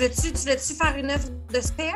veux-tu tu veux faire une œuvre de spare?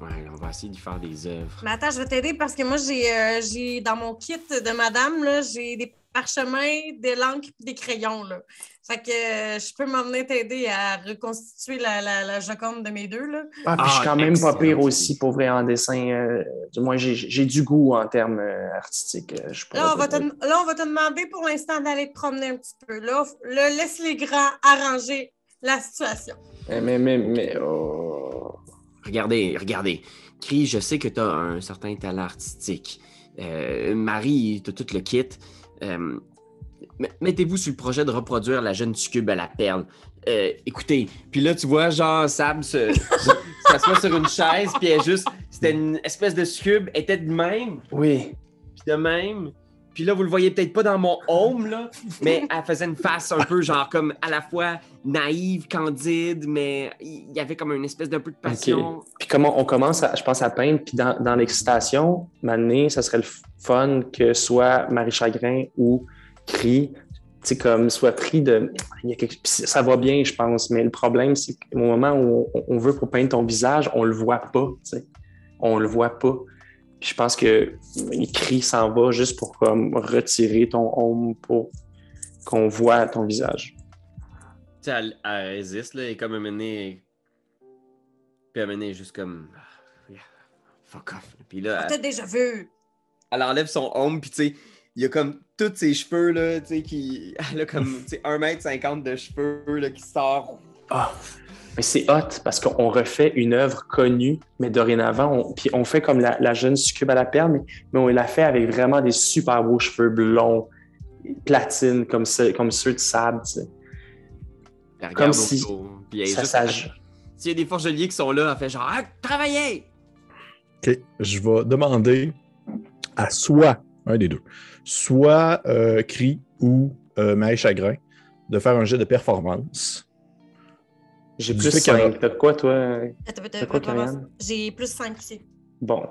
Ouais, on va essayer d'y faire des œuvres. Mais attends, je vais t'aider parce que moi, j'ai euh, j'ai dans mon kit de madame, là, j'ai des parchemins, des l'encre et des crayons. Là. Fait que euh, je peux m'emmener t'aider à reconstituer la, la, la, Joconde de mes deux. Là. Ah, puis je suis quand même pas pire aussi pour vrai en dessin. Euh, du moins, j'ai du goût en termes euh, artistiques. là, on va te, là, on va te demander pour l'instant d'aller te promener un petit peu. Là, là, laisse les grands arranger la situation. Mais, mais, mais, mais oh. Regardez, regardez. Cri, je sais que tu as un certain talent artistique. Marie, tu tout le kit. Euh, mettez-vous sur le projet de reproduire la jeune succube à la perle. Euh, écoutez, puis là, tu vois, genre, Sam s'assoit sur une chaise, puis elle juste. C'était une espèce de succube, était de même. Oui. Puis de même. Puis là, vous le voyez peut-être pas dans mon home, là, mais elle faisait une face un peu, genre, comme à la fois naïve, candide, mais il y avait comme une espèce d'un peu de passion. Puis comment on commence, je pense, à peindre, puis dans, dans l'excitation, maintenant, ça serait le fun que soit Marie Chagrin ou Cri, tu comme soit pris de. Il y a quelque... Ça va bien, je pense, mais le problème, c'est qu'au moment où on, veut pour peindre ton visage, on le voit pas, tu sais. On le voit pas je pense que cri s'en va juste pour comme retirer ton homme pour qu'on voit ton visage. Tu sais, elle, résiste, là, et comme amener. Puis amener juste comme. Ah, fuck off. Puis là. T'as déjà vu. Elle enlève son homme, puis tu sais, il y a comme tous ses cheveux, là, tu sais, qui. Elle a comme, tu sais, 1m50 de cheveux, là, qui sort. Ah! Mais c'est hot parce qu'on refait une œuvre connue, mais dorénavant, on, puis on fait comme la, jeune succube à la perle, mais, mais, on l'a fait avec vraiment des super beaux cheveux blonds, platine, comme, comme ceux de sable. Tu sais. Comme si ça S'il y a des forgeliers qui sont là, on fait genre ah, travaillez! OK, je vais demander à soit un des deux, soit euh, Cri ou euh, Chagrin de faire un jet de performance j'ai plus 5. T'as quoi, toi? T'as quoi, J'ai plus 5 ici. Bon.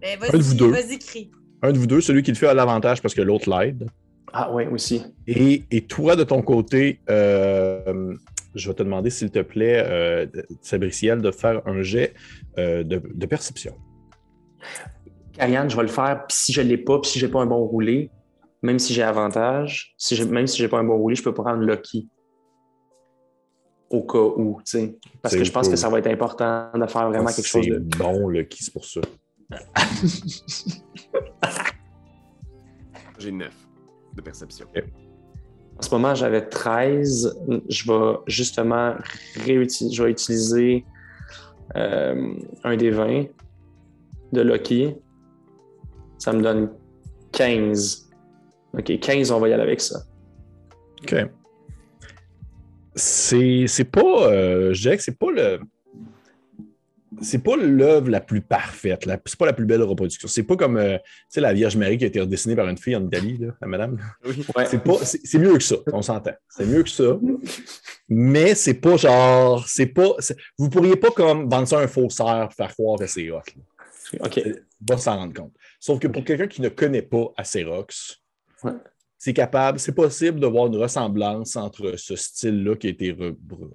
Ben, vas-y, vous deux. Vas-y, crie. Un de vous deux, celui qui le fait à l'avantage parce que l'autre l'aide. Ah oui, aussi. Et, et, toi, de ton côté, euh, je vais te demander, s'il te plaît, euh, Sabriciel, de faire un jet euh, de, de, perception. Ariane, je vais le faire. Puis si je ne l'ai pas, puis si je n'ai pas un bon roulé, même si j'ai avantage, si même si je n'ai pas un bon roulé, je peux prendre Lucky au cas où, tu sais. Parce que je pense que ça va être important de faire vraiment quelque chose de. bon, le qui, c'est pour ça. J'ai 9 de perception. En ce moment, j'avais 13. Je vais justement réutiliser, je vais utiliser euh, un des 20 de Loki. Ça me donne 15. OK, 15, on va y aller avec ça. OK c'est pas. Euh, je dirais que c'est pas le. C'est pas l'œuvre la plus parfaite, c'est pas la plus belle reproduction. C'est pas comme euh, la Vierge Marie qui a été redessinée par une fille en Italie, là, la madame. C'est mieux que ça, on s'entend. C'est mieux que ça. Mais c'est pas genre. c'est pas. Vous pourriez pas comme vendre ça à un faussaire faire croire que c'est rock. OK. Va s'en rendre compte. Sauf que pour quelqu'un qui ne connaît pas Acerox, ouais c'est capable, c'est possible de voir une ressemblance entre ce style-là qui a été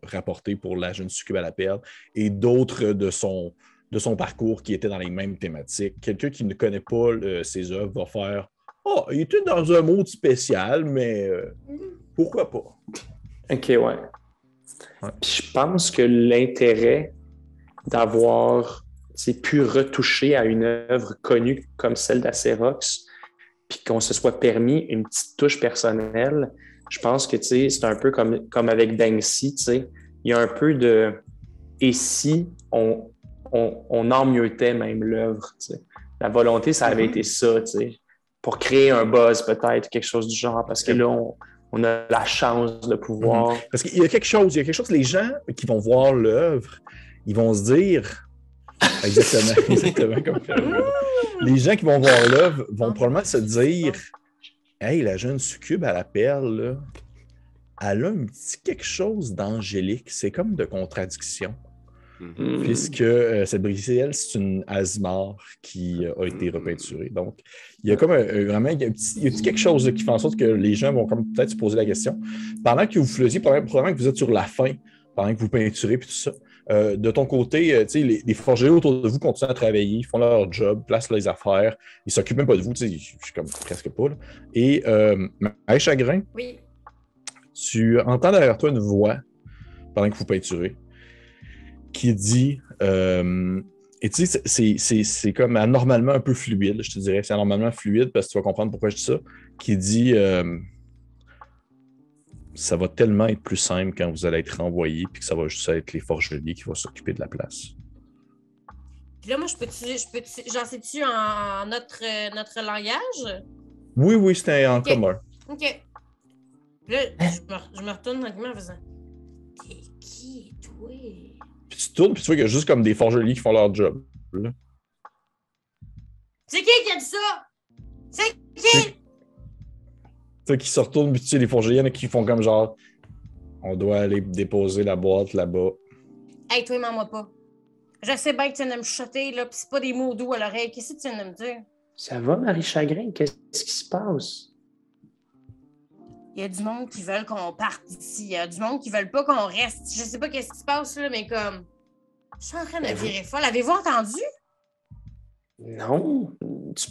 rapporté pour la jeune succube à la perle et d'autres de son, de son parcours qui étaient dans les mêmes thématiques. Quelqu'un qui ne connaît pas ses œuvres va faire Oh, il était dans un mode spécial, mais euh, pourquoi pas? OK, ouais. je pense que l'intérêt d'avoir pu retoucher à une œuvre connue comme celle d'Acerox, puis qu'on se soit permis une petite touche personnelle, je pense que c'est un peu comme, comme avec Banksy, il y a un peu de et si on, on, on emmieutait même l'œuvre. La volonté, ça avait mm-hmm. été ça, pour créer un buzz peut-être, quelque chose du genre, parce que là, on, a la chance de pouvoir. Mm-hmm. Parce qu'il y a quelque chose, il y a quelque chose, les gens qui vont voir l'œuvre, ils vont se dire, Exactement, exactement comme Les gens qui vont voir là vont probablement se dire Hey, la jeune succube à la perle, elle a un petit quelque chose d'angélique. C'est comme de contradiction. Mm-hmm. Puisque euh, cette Brisielle, c'est une Asmar qui a été repeinturée. Donc, il y a comme vraiment il y a, un petit, quelque chose qui fait en sorte que les gens vont peut-être se poser la question. Pendant que vous faisiez, probablement que vous êtes sur la fin, pendant que vous peinturez et tout ça. Euh, de ton côté, euh, les, les autour de vous continuent à travailler, ils font leur job, placent les affaires, ils s'occupent même pas de vous, je suis comme presque pas. là. Et euh, Chagrin, Oui. tu entends derrière toi une voix pendant que vous peinturez qui dit euh, et tu sais, c'est- comme anormalement un peu fluide, je te dirais. C'est anormalement fluide parce que tu vas comprendre pourquoi je dis ça. Qui dit ça va tellement être plus simple quand vous allez être renvoyé, puis que ça va juste être les forgeliers qui vont s'occuper de la place. Puis là, moi, je peux-tu, je peux-tu, j'en sais-tu en, notre, euh, notre langage? Oui, oui, c'était en Ok. commun. OK. Puis là, je me, je me retourne tranquillement en faisant T'es qui, toi? Puis tu tournes, puis tu vois qu'il y a juste comme des forgeliers qui font leur job. C'est qui qui a dit ça? C'est qui? Tu sais, qui se retournent, puis tu sais, les forgeliers, il y en a qui font comme genre on doit aller déposer la boîte là-bas. Hey, toi, mens-moi pas. Je sais bien que tu viens de me chuchoter, là, pis c'est pas des mots doux à l'oreille. Qu'est-ce que tu viens de me dire? Ça va, Marie Chagrin? Qu'est-ce qui se passe? Il y a du monde qui veulent qu'on parte d'ici. Il y a du monde qui veulent pas qu'on reste. Je sais pas qu'est-ce qui se passe, là, mais comme. Je suis en train de Ben, virer folle. Avez-vous entendu? Non. Tu-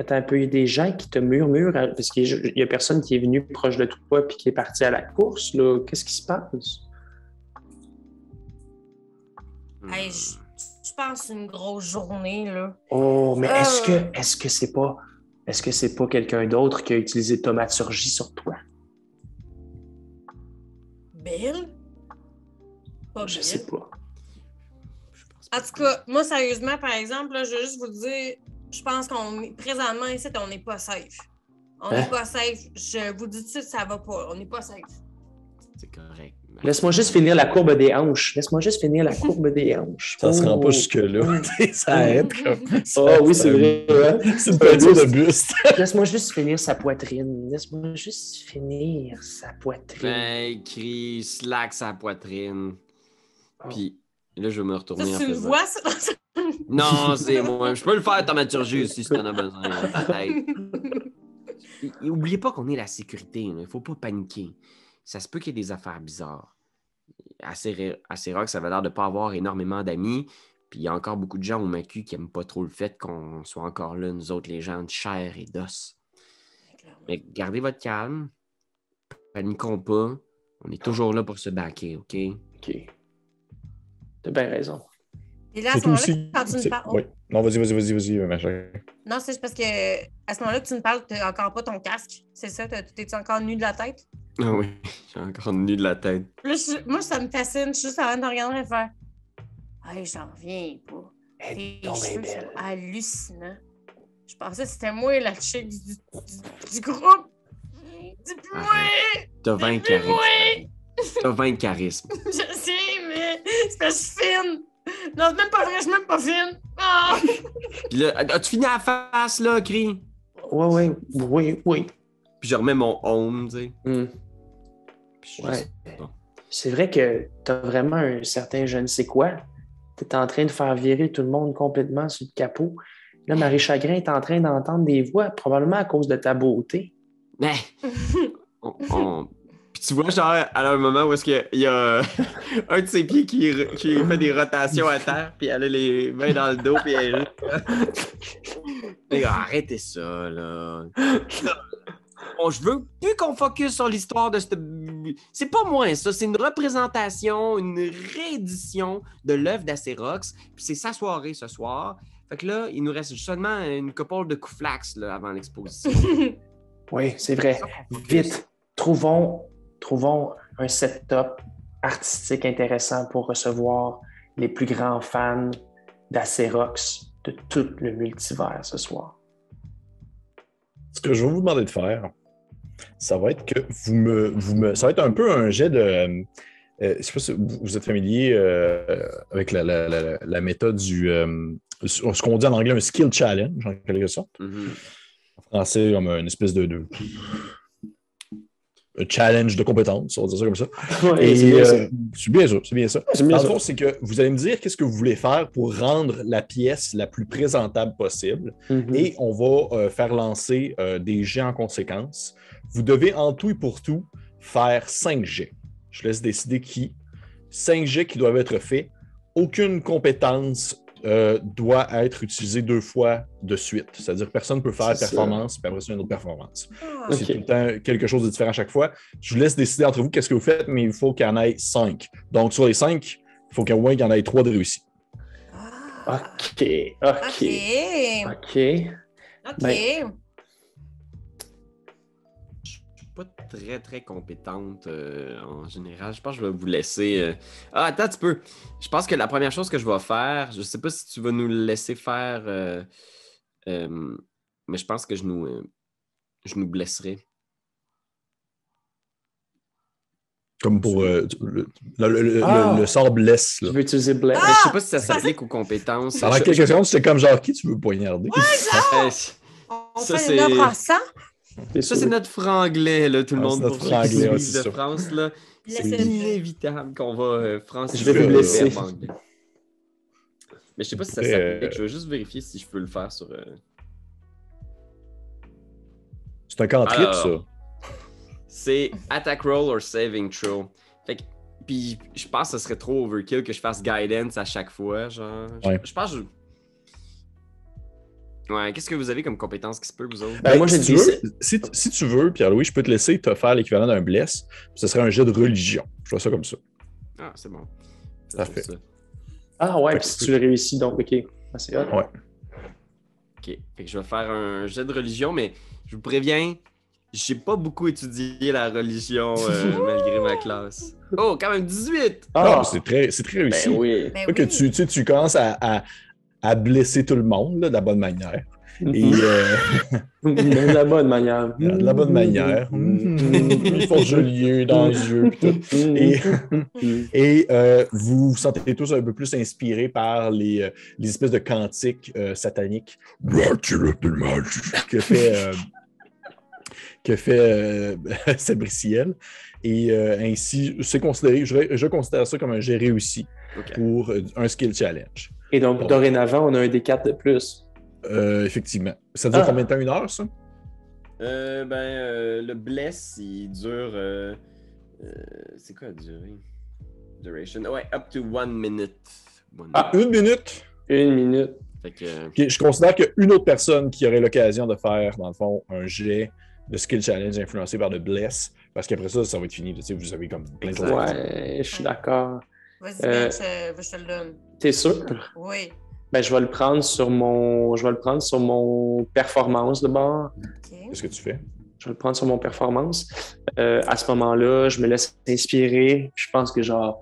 Attends un peu, il y a des gens qui te murmurent à- parce qu'il y a personne qui est venu proche de toi puis qui est parti à la course. là. Qu'est-ce qui se passe? Hey, je, je pense une grosse journée, là. Oh, mais est-ce Euh. que est-ce que c'est pas est-ce que c'est pas quelqu'un d'autre qui a utilisé tomaturgie sur toi? Bill? Pas Je Bill. sais pas. En tout cas, moi, sérieusement, par exemple, là, je veux juste vous dire, je pense qu'on est présentement ici, on n'est pas safe. On n'est Hein? pas safe. Je vous dis tout de suite, ça va pas. On n'est pas safe. C'est correct. Laisse-moi juste finir la courbe des hanches. Laisse-moi juste finir la courbe des hanches. Ça se rend Oh. pas jusque-là. ça aide comme. Oh oui, c'est vrai. hein? C'est une peinture de buste. Laisse-moi juste finir sa poitrine. Laisse-moi juste finir sa poitrine. Ben, crie, slack sa poitrine. Oh. Là, je vais me retourner en c'est une voix, ça? Non, c'est moi. Je peux le faire, thaumaturgie aussi, si t'en as besoin. Hey. Et- et Oubliez pas qu'on est la sécurité. Il faut pas paniquer. Ça se peut qu'il y ait des affaires bizarres. À Rock, ça avait l'air de pas avoir énormément d'amis. Puis il y a encore beaucoup de gens au Macu qui n'aiment pas trop le fait qu'on soit encore là, nous autres, les gens de chair et d'os. Mais gardez votre calme. Paniquons pas. On est toujours là pour se baquer, OK? OK. T'as bien raison. Et là, à ce moment-là, aussi. quand tu me c'est- parles. oui. Non, vas-y, vas-y, vas-y, vas-y, machin. Non, c'est juste parce que à ce moment-là que tu me parles, tu n'as encore pas ton casque. C'est ça? T'as- T'es-tu encore nu de la tête? Ah oui, j'ai encore nu de la tête. Là, je- moi, ça me fascine. Je suis juste en train de regarder et faire. Hey, j'en reviens pas. Tes cheveux belle. sont hallucinants. Je pensais que c'était moi la chick du, du, du groupe. C'est plus moi! T'as 20 C'est plus charisme. moi! T'as 20 charisme. Je sais, mais c'est parce que je suis fine. Non, c'est même pas vrai, je suis même pas fine. Ah! Puis là, as-tu fini à la face, là, crie? Ouais, ouais, oui, oui. Puis je remets mon home, tu sais. Hmm. Puis je Ouais. C'est vrai que t'as vraiment un certain je ne sais quoi. T'es en train de faire virer tout le monde complètement sur le capot. Là, Marie Chagrin est en train d'entendre des voix, probablement à cause de ta beauté. Mais, on, on- Puis tu vois, genre, à un moment où est-ce qu'il y a- il y a un de ses pieds qui, qui fait des rotations à terre, puis elle a les mains dans le dos, puis elle gars, arrêtez ça, là. Bon, je veux plus qu'on focus sur l'histoire de cette. C'est pas moins ça, c'est une représentation, une réédition de l'œuvre d'Acérox, puis c'est sa soirée ce soir. Fait que là, il nous reste seulement une couple de coups flax là, avant l'exposition. Oui, c'est vrai. Vite, trouvons, trouvons un setup artistique intéressant pour recevoir les plus grands fans d'Acérox de tout le multivers ce soir. Ce que je vais vous demander de faire, ça va être que vous me. Vous me ça va être un peu un jet de. euh, je sais pas si vous, êtes familier euh, avec la, la- la- la méthode du. euh, ce qu'on dit en anglais un skill challenge, en quelque sorte. Mhm. En français, comme une espèce de. de- challenge de compétences, on va dire ça comme ça. Et c'est bien ça. euh, c'est bien ça, c'est bien ça. C'est bien Dans le ça. fond, c'est que vous allez me dire qu'est-ce que vous voulez faire pour rendre la pièce la plus présentable possible Mhm. et on va euh, faire lancer euh, des jets en conséquence. Vous devez en tout et pour tout faire cinq jets. Je laisse décider qui 5 jets qui doivent être faits. Aucune compétence euh, doit être utilisée deux fois de suite. C'est-à-dire que personne ne peut faire performance, puis après ça, une autre performance. Ah. C'est tout le temps quelque chose de différent à chaque fois. Je vous laisse décider entre vous qu'est-ce que vous faites, mais il faut qu'il y en ait 5. Donc, sur les 5, il faut qu'au moins qu'il y en ait 3 de réussis. Ah. OK, OK, OK. OK. OK. Ben- très, très compétente euh, en général. Je pense que je vais vous laisser. euh, Ah, attends, tu peux. Je pense que la première chose que je vais faire, je sais pas si tu vas nous laisser faire, euh, euh, mais je pense que je nous, euh, je nous blesserai. Comme pour euh, le, le- le- Ah! le- le sort blesse. Là. veux utiliser je sais pas si ça c'est ça. s'applique aux compétences. Je- quelques secondes, c'était comme genre qui tu veux poignarder? Euh, On Ça, fait c'est- une œuvre en sang. Ça, c'est notre franglais, là, tout le Ah, monde c'est notre pour ceux qui franglais, suivent c'est de. France. Là. C'est inévitable qu'on va euh, franciser Je vais vous le blesser. verbe anglais. Mais je sais pas si ça s'applique. euh, Je veux juste vérifier si je peux le faire sur. euh, C'est un cantrip, Alors. ça. C'est attack roll or saving throw. Fait que. Puis je pense que ce serait trop overkill que je fasse guidance à chaque fois. Genre. Je- Ouais. Je, pense que je. Ouais, qu'est-ce que vous avez comme compétence qui se peut, vous autres? Ben, moi, si j'ai tu dit- veux, si, si tu veux, Pierre-Louis, je peux te laisser te faire l'équivalent d'un bless. Ce serait un jet de religion. Je vois ça comme ça. Ah, c'est bon. Parfait. Ça. Ah ouais, puis si tu le réussis, donc OK. Ah, c'est hot. Ouais. Ok. Fait que je vais faire un jet de religion, mais je vous préviens, j'ai pas beaucoup étudié la religion euh, malgré ma classe. Oh, quand même 18! Ah, Non, c'est très, c'est très réussi. ben oui. Ben Pas que oui. tu, tu, sais, tu commences à, à, à blesser tout le monde là, de la bonne manière. Et euh, Mais de la bonne manière. de la bonne manière. Il faut jolieux dans les yeux. tout. Et, et euh, vous vous sentez tous un peu plus inspirés par les, euh, les espèces de cantiques euh, sataniques que fait, euh, que fait euh, Sabriciel. Et euh, ainsi, c'est considéré, je, je considère ça comme un jet réussi pour un skill challenge. Et donc, dorénavant, on a un D4 de plus. Euh, effectivement. Ça dure Ah. combien de temps? Une heure, ça? Euh, ben, euh, le bless, il dure. euh, euh, c'est quoi la durée? Duration? Ouais, up to one minute. One Ah. minute. Une minute? Une minute. Fait que. Ok, je considère qu'il y a une autre personne qui aurait l'occasion de faire, dans le fond, un jet de skill challenge influencé par le bless, parce qu'après ça, ça va être fini. Tu sais, vous avez comme plein de. Ouais, je suis d'accord. Vas-y, Euh, Ben, je, je te le donne. T'es sûr? Oui. Ben, je vais le prendre sur mon. Je vais le prendre sur mon performance de bord. OK. Qu'est-ce que tu fais? Je vais le prendre sur mon performance. Euh, à ce moment-là, je me laisse inspirer. Je pense que genre,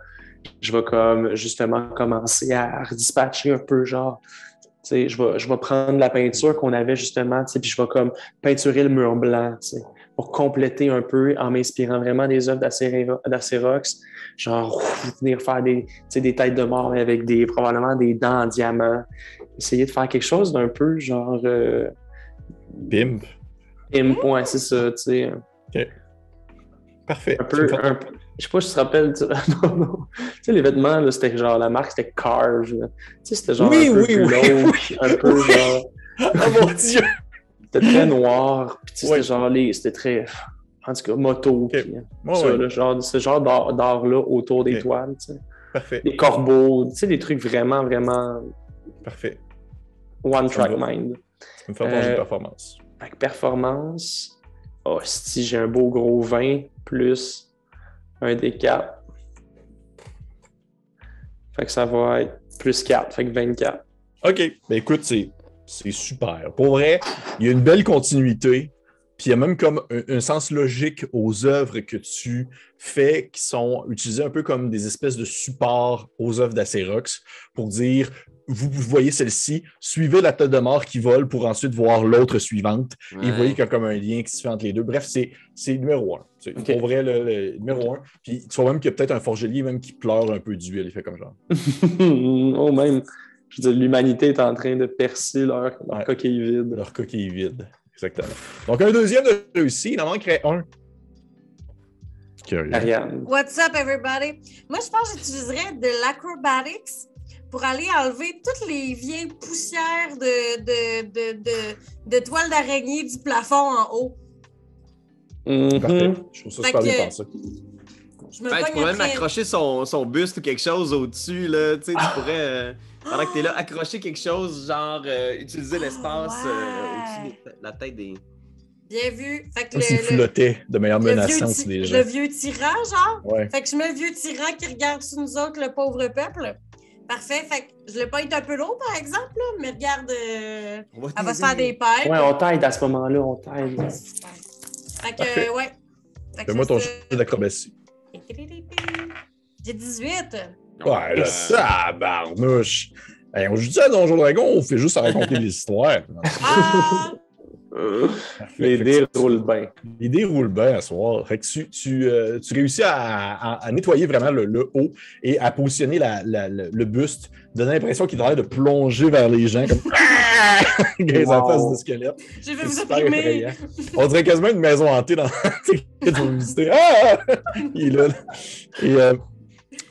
je vais comme justement commencer à redispatcher un peu, genre, tu sais, je vais, je vais prendre la peinture qu'on avait justement, tu sais, puis je vais comme peinturer le mur blanc, tu sais, pour compléter un peu en m'inspirant vraiment des œuvres d'Acero- d'Acerox. Genre, ouf, venir faire des, des têtes de mort avec des, probablement des dents en diamant. Essayer de faire quelque chose d'un peu genre. Euh, ouais, c'est ça, tu sais. Parfait. un peu, fais- un peu- je sais pas si tu te rappelles, tu, non, non. Tu sais, les vêtements, c'était genre, la marque, c'était Carve. Tu sais, c'était genre Oui, un peu oui, plus oui, glauque, un peu genre, Oh mon Dieu! C'était très noir, puis Ouais. c'était genre, les, c'était très, en tout cas, moto, Ok. puis, Ouais, ça, ouais. là, genre, ce genre d'art- d'art-là autour des toiles, tu sais. Parfait. Des corbeaux, tu sais, des trucs vraiment, vraiment Parfait. one track Ça va. mind. Tu me jet de Euh, performance. Fait que performance, oh, si j'ai un beau gros 20 plus un D4. Fait que ça va être plus 4, fait que 24. OK. Ben écoute, c'est, c'est super. Pour vrai, il y a une belle continuité. Puis il y a même comme un, un sens logique aux œuvres que tu fais qui sont utilisées un peu comme des espèces de supports aux œuvres d'Acerox pour dire vous, vous voyez celle-ci, suivez la tête de mort qui vole pour ensuite voir l'autre suivante. Et vous voyez qu'il y a comme un lien qui se fait entre les deux. Bref, c'est, numéro un. C'est pour vrai le, le numéro un. Puis tu vois même qu'il y a peut-être un forgelier même qui pleure un peu d'huile. Il fait comme genre. oh, même. Je veux dire, l'humanité est en train de percer leur, leur Ouais. coquille vide. Leur coquille vide. Exactement. Donc, un deuxième de réussi, il en manquerait un. Curieux. Ariane. What's up, everybody? Moi, je pense que j'utiliserais de l'acrobatics pour aller enlever toutes les vieilles poussières de, de, de, de, de toiles d'araignée du plafond en haut. Mhm. Parfait. Je trouve ça Fait super bien que- pensé. Je me Ben, tu pourrais même accrocher son, son buste ou quelque chose au-dessus, là. Tu sais, tu pourrais, euh, pendant que t'es là, accrocher quelque chose, genre euh, utiliser l'espace euh, ouais. au-dessus de la tête des. Bien vu. Fait que s'il le, flottait de manière menaçante le vieux tyran, genre. Ouais. Fait que je mets le vieux tyran qui regarde sur nous autres, le pauvre peuple. Parfait. Fait que je le pointe un peu lourd, par exemple, là, mais regarde, euh, On va elle va se faire des pailles. Ouais, on t'aide à ce moment-là, on t'aide. Fait que, euh, ouais. Fais-moi ton jeu d'acrobatie. J'ai 18. Ouais, là, ça, barnouche. Hey, on joue ça à Donjon Dragon, on fait juste à raconter des histoires? Ah! Les dés roulent bien. L'idée roule bien à soir. Fait que tu, tu, euh, tu réussis à, à- à nettoyer vraiment le, le haut et à positionner la- la- le, le buste, donner l'impression qu'il train de plonger vers les gens comme Grise en Wow. face de squelette. Je vais vous effrayant. On dirait quasiment une maison hantée dans que tu vas visiter. Ah! Il est là. Et, euh,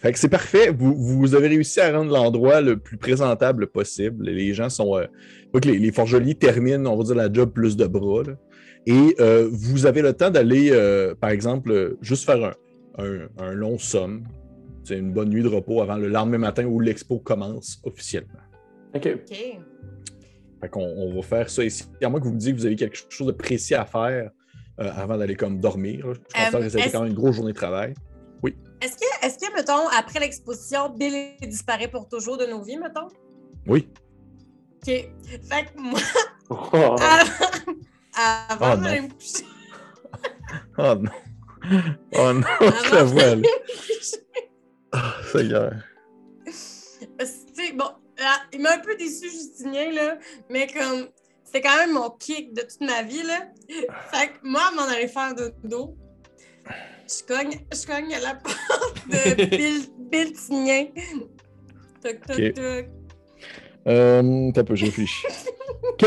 fait que c'est parfait. Vous, vous avez réussi à rendre l'endroit le plus présentable possible. Les gens sont. Euh, faut que les, les forgeliers terminent, on va dire, la job plus de bras. là. Et euh, vous avez le temps d'aller, euh, par exemple, juste faire un, un- un long somme. C'est une bonne nuit de repos avant le lendemain matin où l'expo commence officiellement. OK. OK. Fait qu'on on va faire ça ici. À moins que vous me disiez que vous avez quelque chose de précis à faire euh, avant d'aller comme dormir. là. Je Euh, que ça quand même une grosse journée de travail. Est-ce que, est-ce que, mettons, après l'exposition, Bill disparaît pour toujours de nos vies, mettons? Oui. OK. Fait que moi, Oh. avant Oh, d'aller non. me coucher, Oh non. Oh non, je la vois là. Ah, Seigneur. Bon, là, il m'a un peu déçu, Justinien, là, mais comme, c'est quand même mon kick de toute ma vie, là. Fait que moi, m'en aller faire de dos, je cogne, je cogne à la porte de Bill, Bill Tignan. Toc, toc, Ok. toc. Euh, T'as peu, je réfléchis. OK.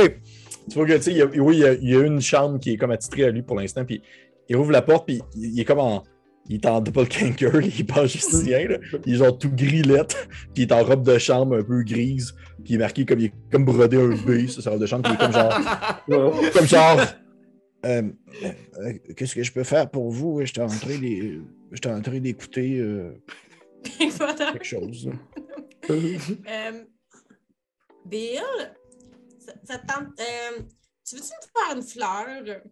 Tu vois que, tu sais, il y a- oui, il y, a, il y a une chambre qui est comme attitrée à lui pour l'instant, puis il ouvre la porte, puis il, il est comme en. Il est en double canker, il est pas justicien, là. Il est genre tout gris-lette, puis il est en robe de chambre un peu grise, puis il est marqué comme, il est comme brodé un B, ça, sa robe de chambre, puis il est comme genre. comme genre. Euh, euh, Qu'est-ce que je peux faire pour vous? J'étais en train d'écouter euh, quelque chose. Euh, Bill, ça, ça te tente. euh, tu veux-tu me faire une fleur?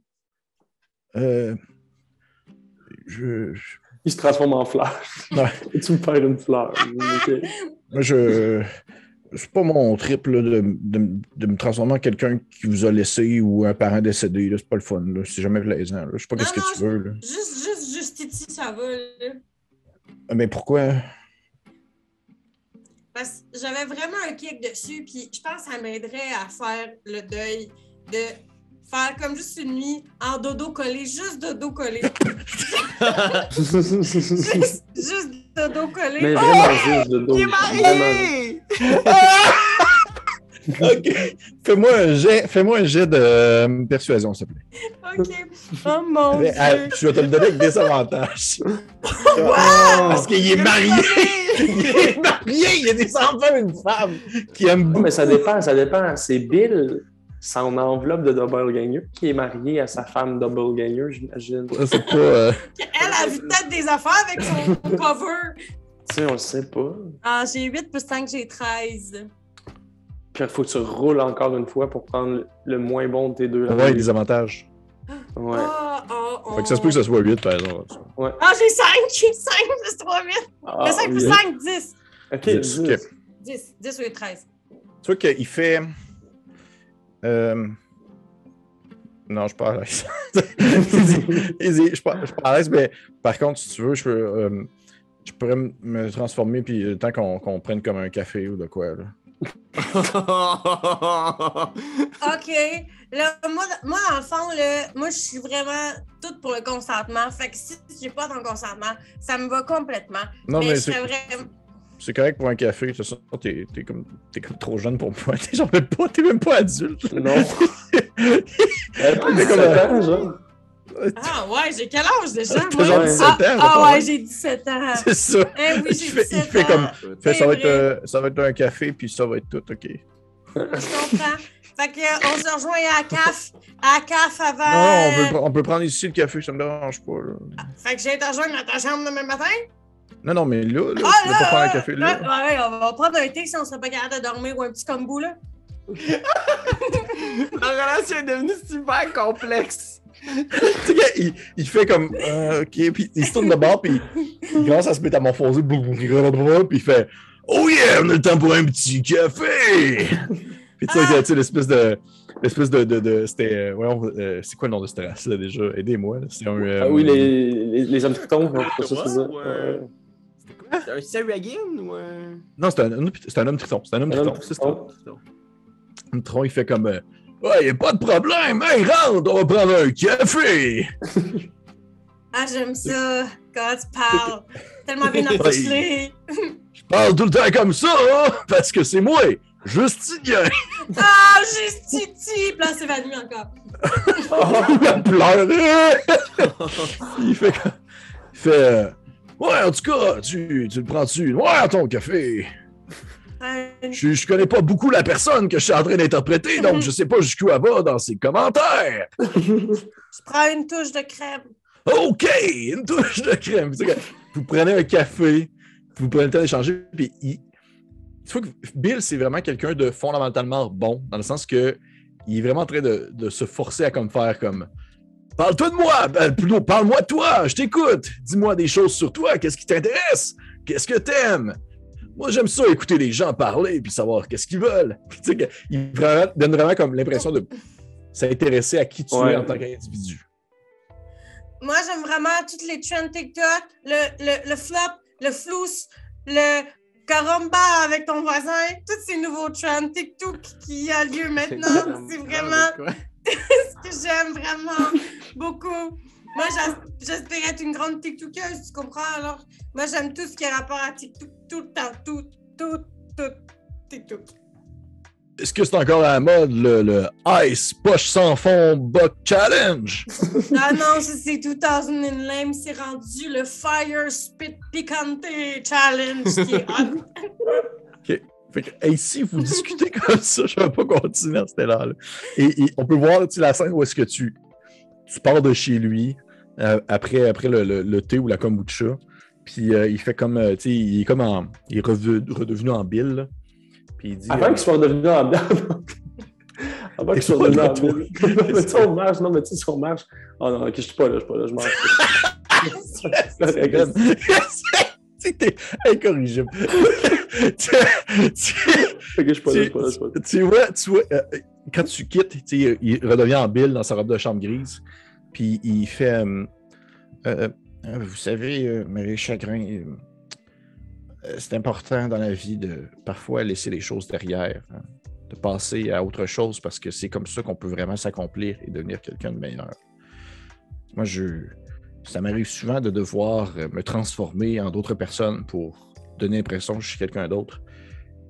Euh, je, je- Il se transforme en fleur. Ouais. tu me fais une fleur. OK. moi, je. C'est pas mon trip là, de, de- de me transformer en quelqu'un qui vous a laissé ou un parent décédé. C'est pas le fun. C'est jamais plaisant. là. Je sais pas qu'est-ce que tu veux. Là. Juste, juste, juste Titi, ça va, là. Mais pourquoi? Parce que j'avais vraiment un kick dessus, puis je pense que ça m'aiderait à faire le deuil de faire comme juste une nuit en dodo collé, juste dodo collé. juste, juste dodo collé. Mais Oh! vraiment juste de dos. Il est marié! Ok. Fais-moi un jet, fais-moi un jet de euh, persuasion, s'il te plaît. OK. Oh mon Mais, Dieu. je vais te le donner avec des avantages. Parce qu'il est marié. il est marié. Il y a des enfants, une femme qui aime beaucoup. mais ça dépend, ça dépend. C'est Bill, son enveloppe de Doppelganger, qui est marié à sa femme j'imagine. Ça, C'est pas. euh, Elle a vu peut-être des affaires avec son cover. Tu sais, on le sait pas. Ah, j'ai 8 plus 5, j'ai 13. Puis il faut que tu roules encore une fois pour prendre le moins bon de tes deux. Ouais, des avantages. Ouais. Ah, ah, ah. Fait que ça se peut que ça soit 8, par exemple. Ah, j'ai 5! J'ai 5 plus 3, 8. Ah, Mais 5 plus oui. 5, 10. Ok, Dix, ok. 10. 10. 10 ou 13. Tu vois qu'il fait. Euh... Non, je suis pas à l'aise. Je suis pas, je suis pas à l'aise, mais par contre, si tu veux, je peux. euh, Je pourrais me- me transformer, puis le temps qu'on qu'on prenne comme un café ou de quoi. Là. OK. Là, moi, moi, dans le fond, là, moi, je suis vraiment toute pour le consentement. Fait que si j'ai pas ton consentement, ça me va complètement. Non, mais, mais je serais vraiment. C'est correct pour un café. De toute façon, t'es t'es comme, t'es comme trop jeune pour moi. T'es genre même pas, t'es même pas adulte. Non. Elle comme, 17 ans, genre. Ah, ouais, j'ai quel âge déjà? T'as moi? genre Ouais. 17 ah, ans. ah, pas ouais, mal. j'ai 17 ans. C'est ça. Eh oui, Il j'ai fait- 17 il fait ans. comme- Fait, ça, va C'est être, euh, ça va être un café, puis ça va être tout, OK. Je comprends. Fait que, euh, on se rejoint à la CAF. À la CAF avant. Non, on peut, euh, on peut prendre ici le café, ça me dérange pas. là. Fait que j'ai te rejoindre à ta chambre demain matin. Non, non, mais là, là, Ah, tu pas prendre un café là? Ouais, on va prendre un thé si on serait pas capable de dormir ou un petit combo, là. La relation est devenue super complexe. Tu sais, gars, il, il fait comme, euh, ok, puis il se tourne de bord, puis il commence à se métamorphoser, puis il fait, oh yeah, on a le temps pour un petit café! puis tu sais, Ah! tu sais, l'espèce de, l'espèce de, de, de- c'était, euh, voyons, euh, c'est quoi le nom de cette race-là déjà? Aidez-moi, là. c'est un... euh, Ah oui, les, les, les hommes tritons, c'est pas ça que Ouais, c'est ça. ouais. Ouais. C'est un Saragan ou un. Non, c'est un, c'est un homme triton, c'est un homme triton, c'est ça. triton. Un tronc, il fait comme euh, Ouais, y a pas de problème, hey, rentre, on va prendre un café! Ah, j'aime ça. Quand tu parles. Tellement bien enficelé. Je parle tout le temps comme ça, hein, parce que c'est moi, Justinien! Ah, juste Titi. Puis là, c'est s'évanouit encore. il a pleuré! il fait comme. Il fait euh, Ouais, en tout cas, tu, tu le prends-tu? Ouais, ton café! Euh, Je, je connais pas beaucoup la personne que je suis en train d'interpréter, donc je sais pas jusqu'où elle va dans ses commentaires! je prends une touche de crème. OK, une touche de crème. Vous prenez un café, vous prenez le temps d'échanger, puis il... que Bill, c'est vraiment quelqu'un de fondamentalement bon, dans le sens que il est vraiment en train de, de se forcer à comme faire comme Parle-toi de moi, ben, plutôt parle-moi de toi, je t'écoute, dis-moi des choses sur toi, qu'est-ce qui t'intéresse, qu'est-ce que t'aimes? Moi, j'aime ça écouter les gens parler puis savoir qu'est-ce qu'ils veulent. Puis, tu sais, que- il vraiment- donne vraiment comme l'impression de s'intéresser à qui tu Ouais. es en tant qu'individu. Moi, j'aime vraiment toutes les trends TikTok, le, le, le flop, le flous, le caramba avec ton voisin, tous ces nouveaux trends TikTok qui a lieu maintenant. C'est vraiment ce que j'aime vraiment beaucoup. Moi, j'espère être une grande TikTokeuse, tu comprends? Alors, moi, j'aime tout ce qui a rapport à TikTok, tout le temps, tout, tout, tout, TikTok. Est-ce que c'est encore à la mode le, le Ice Poche sans fond Buck Challenge? Ah non, c'est 2000 lame, c'est rendu le Fire Spit Picante Challenge qui est hot. Fait que, hey, si vous discutez comme ça, je ne vais pas continuer dans cet élan-là. Et, et on peut voir la scène où est-ce que tu, tu pars de chez lui euh, après, après le, le- le thé ou la kombucha. Puis euh, il fait comme, euh, tu sais, il est comme en, il est redevenu en bille. Puis il dit. Avant euh, qu'il soit redevenu en Avant qu'il soit redevenu en Non, mais tu sais, on marche. Non, mais tu sais, si on marche. Oh non, ok, je suis pas là, je suis pas là, je mange. Sais, t'es incorrigible. tu, vois, tu vois, euh, quand tu quittes, tu sais, il redevient en Bill dans sa robe de chambre grise. Puis il fait euh, euh, Vous savez, Marie Chagrin, euh, euh, c'est important dans la vie de parfois laisser les choses derrière, hein, de passer à autre chose parce que c'est comme ça qu'on peut vraiment s'accomplir et devenir quelqu'un de meilleur. Moi, je, ça m'arrive souvent de devoir euh, me transformer en d'autres personnes pour donner l'impression que je suis quelqu'un d'autre.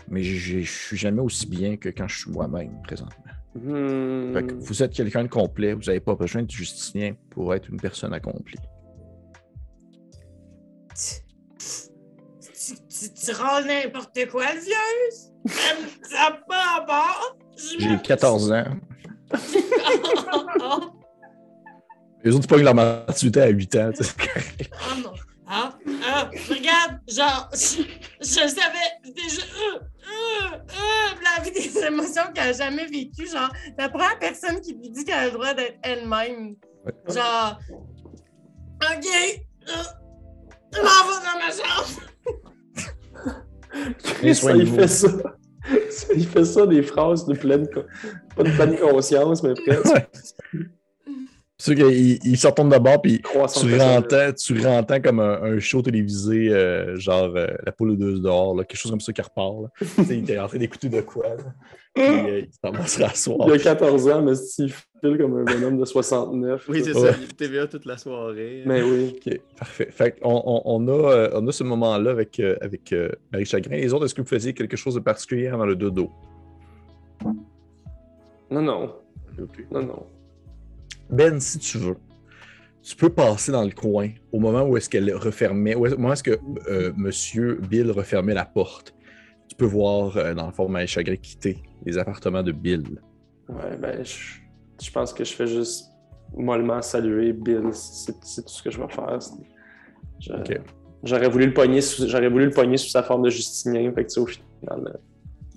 Mais je je suis jamais aussi bien que quand je suis moi-même présentement. Hmm. Fait que vous êtes quelqu'un de complet, vous n'avez pas besoin de justicien pour être une personne accomplie. Tu, tu, tu rends n'importe quoi, vieux? Ça n'a pas à. Je J'ai me- 14 ans. Les autres pognent leur maturité à 8 ans. tu sais. ah non. Ah, ah, regarde, genre, je, je savais déjà. Euh, euh, euh, la vie des émotions qu'elle n'a jamais vécues. Genre, la première personne qui lui dit qu'elle a le droit d'être elle-même. Ouais. Genre, OK, euh, je m'en vais dans ma chambre. Ça, il fait ça. Ça, Il fait ça des phrases de pleine. Pas de pleine conscience, mais presque. C'est sûr qu'il il se retourne de bord, puis tu rentends, tu rentends comme un, un show télévisé, euh, genre euh, La poule aux deux dehors, là, quelque chose comme ça qui repart. il était en train d'écouter de quoi. Là. Puis, euh, il s'en va se rasseoir. Il a 14 ans, mais il file comme un bonhomme de 69. Oui, c'est Ouais. ça. Il TVA toute la soirée. Mais oui. Ok, parfait. Fait on, on a, on a ce moment-là avec, euh, avec euh, Marie Chagrin. Les autres, est-ce que vous faisiez quelque chose de particulier avant le dodo? Non, non. Non, non. Ben, si tu veux, tu peux passer dans le coin au moment où est-ce qu'elle refermait, au moment où est-ce que euh, Monsieur Bill refermait la porte. Tu peux voir, euh, dans le fond, Maël Chagrin quitter les appartements de Bill. Ouais, ben, je, je pense que je fais juste mollement saluer Bill. C'est c'est tout ce que je vais faire. Je-. J'aurais voulu le pogner sous, j'aurais voulu le pogner sous sa forme de Justinien. Fait que, au final,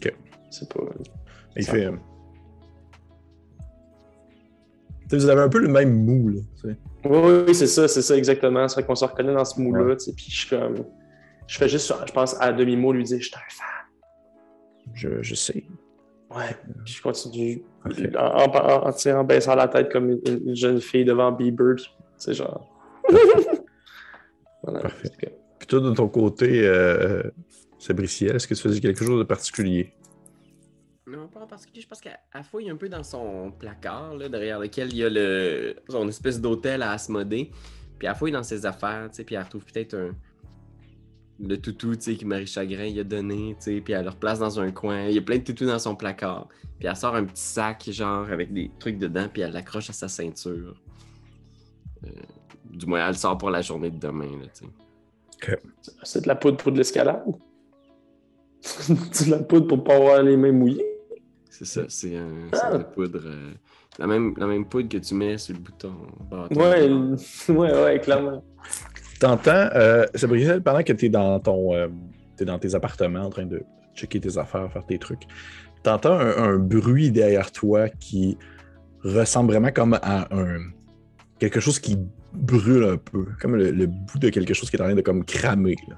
euh, c'est pas. Il fait. euh, Vous avez un peu le même mou, là. Oui, oui, c'est ça, c'est ça exactement. C'est vrai qu'on se reconnaît dans ce sais, Puis je suis comme. Je fais juste, je pense, à demi-mot lui dire Je suis un fan. Je, je sais. Ouais. Puis je continue en, en, en- tu sais, en baissant la tête comme une, une jeune fille devant Bieber. Sais, genre. voilà. Parfait. C'est Puis toi, de ton côté, euh, Sabriciel, est-ce que tu faisais quelque chose de particulier? Non, pas en particulier. Je pense qu'elle elle fouille un peu dans son placard, là, derrière lequel il y a le, son espèce d'hôtel à Asmodée. Puis elle fouille dans ses affaires, tu sais, puis elle retrouve peut-être un... le toutou tu sais, que Marie Chagrin lui a donné, tu sais, puis elle le replace dans un coin. Il y a plein de toutous dans son placard. Puis elle sort un petit sac, genre, avec des trucs dedans, puis elle l'accroche à sa ceinture. Euh, du moins, elle le sort pour la journée de demain, là, tu sais. C'est de la poudre pour de l'escalade? c'est de la poudre pour pas avoir les mains mouillées? C'est ça, c'est un Ah. la poudre. euh, la, même, la même poudre que tu mets sur le bouton. Ouais, ouais, ouais, clairement. T'entends, euh, Sabriciel, pendant que t'es dans ton. euh, t'es dans tes appartements en train de checker tes affaires, faire tes trucs, t'entends un, un bruit derrière toi qui ressemble vraiment comme à un. quelque chose qui brûle un peu. Comme le, le bout de quelque chose qui est en train de comme cramer. Là.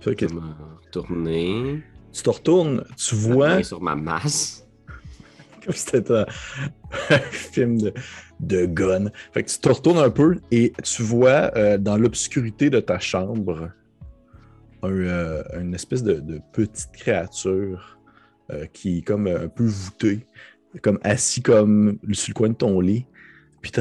Que Je vais me retourner. Tu te retournes, tu vois. sur ma masse. Comme si c'était un, un film de, de gun. Fait que tu te retournes un peu et tu vois euh, dans l'obscurité de ta chambre un, euh, une espèce de, de petite créature euh, qui est comme un peu voûtée, comme assis comme sur le coin de ton lit. Puis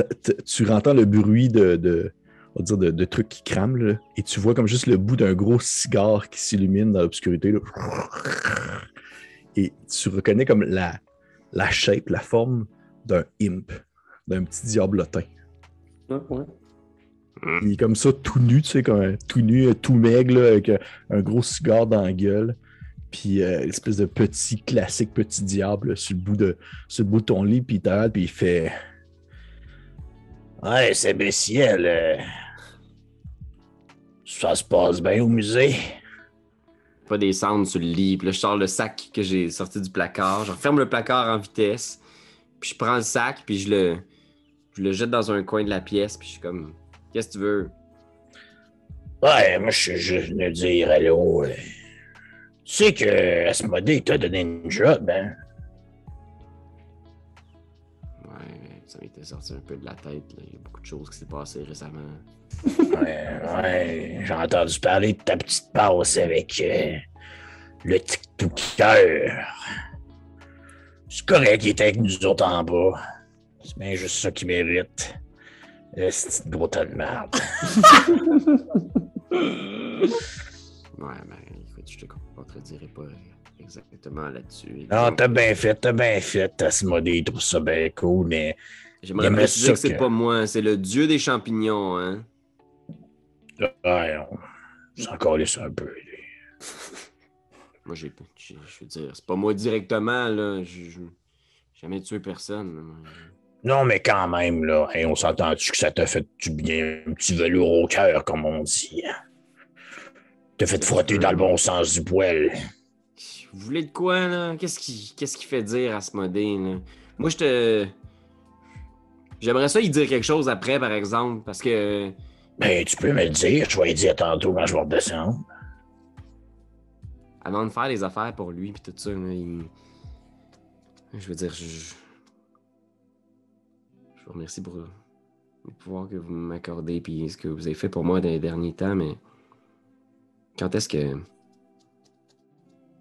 tu entends le bruit de, de, on va dire de, de trucs qui crament là, et tu vois comme juste le bout d'un gros cigare qui s'illumine dans l'obscurité. Et tu reconnais comme la, la shape, la forme d'un imp, d'un petit diablotin. Ouais, ouais. Il est comme ça, tout nu, tu sais, comme un- tout nu, euh, tout maigre, là, avec euh, un gros cigare dans la gueule. Puis euh, une espèce de petit classique petit diable là, sur, le bout de, sur le bout de ton lit, puis il puis il fait Ouais, c'est bestiel. euh, Ça se passe bien au musée. Pas des cendres sur le lit. Puis là, je sors le sac que j'ai sorti du placard. Je referme le placard en vitesse. Puis je prends le sac, puis je le, je le jette dans un coin de la pièce. Puis je suis comme, qu'est-ce que tu veux? Ouais, moi, je suis juste venu dire allô. euh, Tu sais que Asmodée t'a donné une job, hein? Ça m'était sorti un peu de la tête. là. Il y a beaucoup de choses qui s'est passé récemment. Ouais, ouais, j'ai entendu parler de ta petite passe avec euh, le TikToker. C'est correct, il était avec nous autres en bas. C'est bien juste ça qu'il mérite. Le petit gros tas de merde. Ouais, mais écoute, je te contredirai pas exactement là-dessus. Non, t'as bien fait, t'as bien fait. Asmodée, il trouve ça bien cool, mais J'aimerais préciser ça que c'est pas moi, c'est le dieu des champignons, hein. ouais, on s'en calisse un peu. lui. Moi, j'ai, j'ai- je veux dire, c'est pas moi directement, là. J'ai jamais tué personne. là. Non, mais quand même, là, hey, on s'entend-tu que ça t'a fait du bien, un petit velours au cœur, comme on dit. hein? T'as fait frotter dans le bon sens du poil. Vous voulez de quoi, là? Qu'est-ce qui, qu'est-ce qui fait dire à ce modé, là? Moi, je te. J'aimerais ça y dire quelque chose après, par exemple, parce que. Ben, tu peux me le dire, je vais le dire tantôt quand je vais redescendre. Avant de faire des affaires pour lui, puis tout ça, là, il... Je veux dire, je. Je vous remercie pour le pouvoir que vous m'accordez, puis ce que vous avez fait pour moi dans les derniers temps, mais. Quand est-ce que.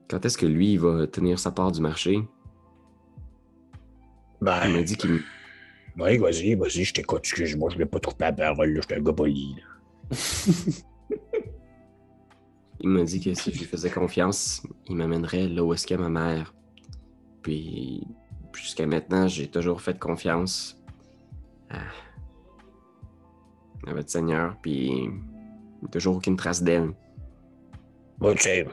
Quand est-ce que lui, il va tenir sa part du marché? Il m'a Ben, dit qu'il oui, vas-y, vas-y, je t'écoute, excuse-moi, je voulais pas te couper la parole, là, j'étais un gars poli. Il m'a dit que si je lui faisais confiance, il m'amènerait là où est-ce a ma mère. Puis jusqu'à maintenant, j'ai toujours fait confiance à, à votre Seigneur, puis toujours aucune trace d'elle. Moi, tu sais,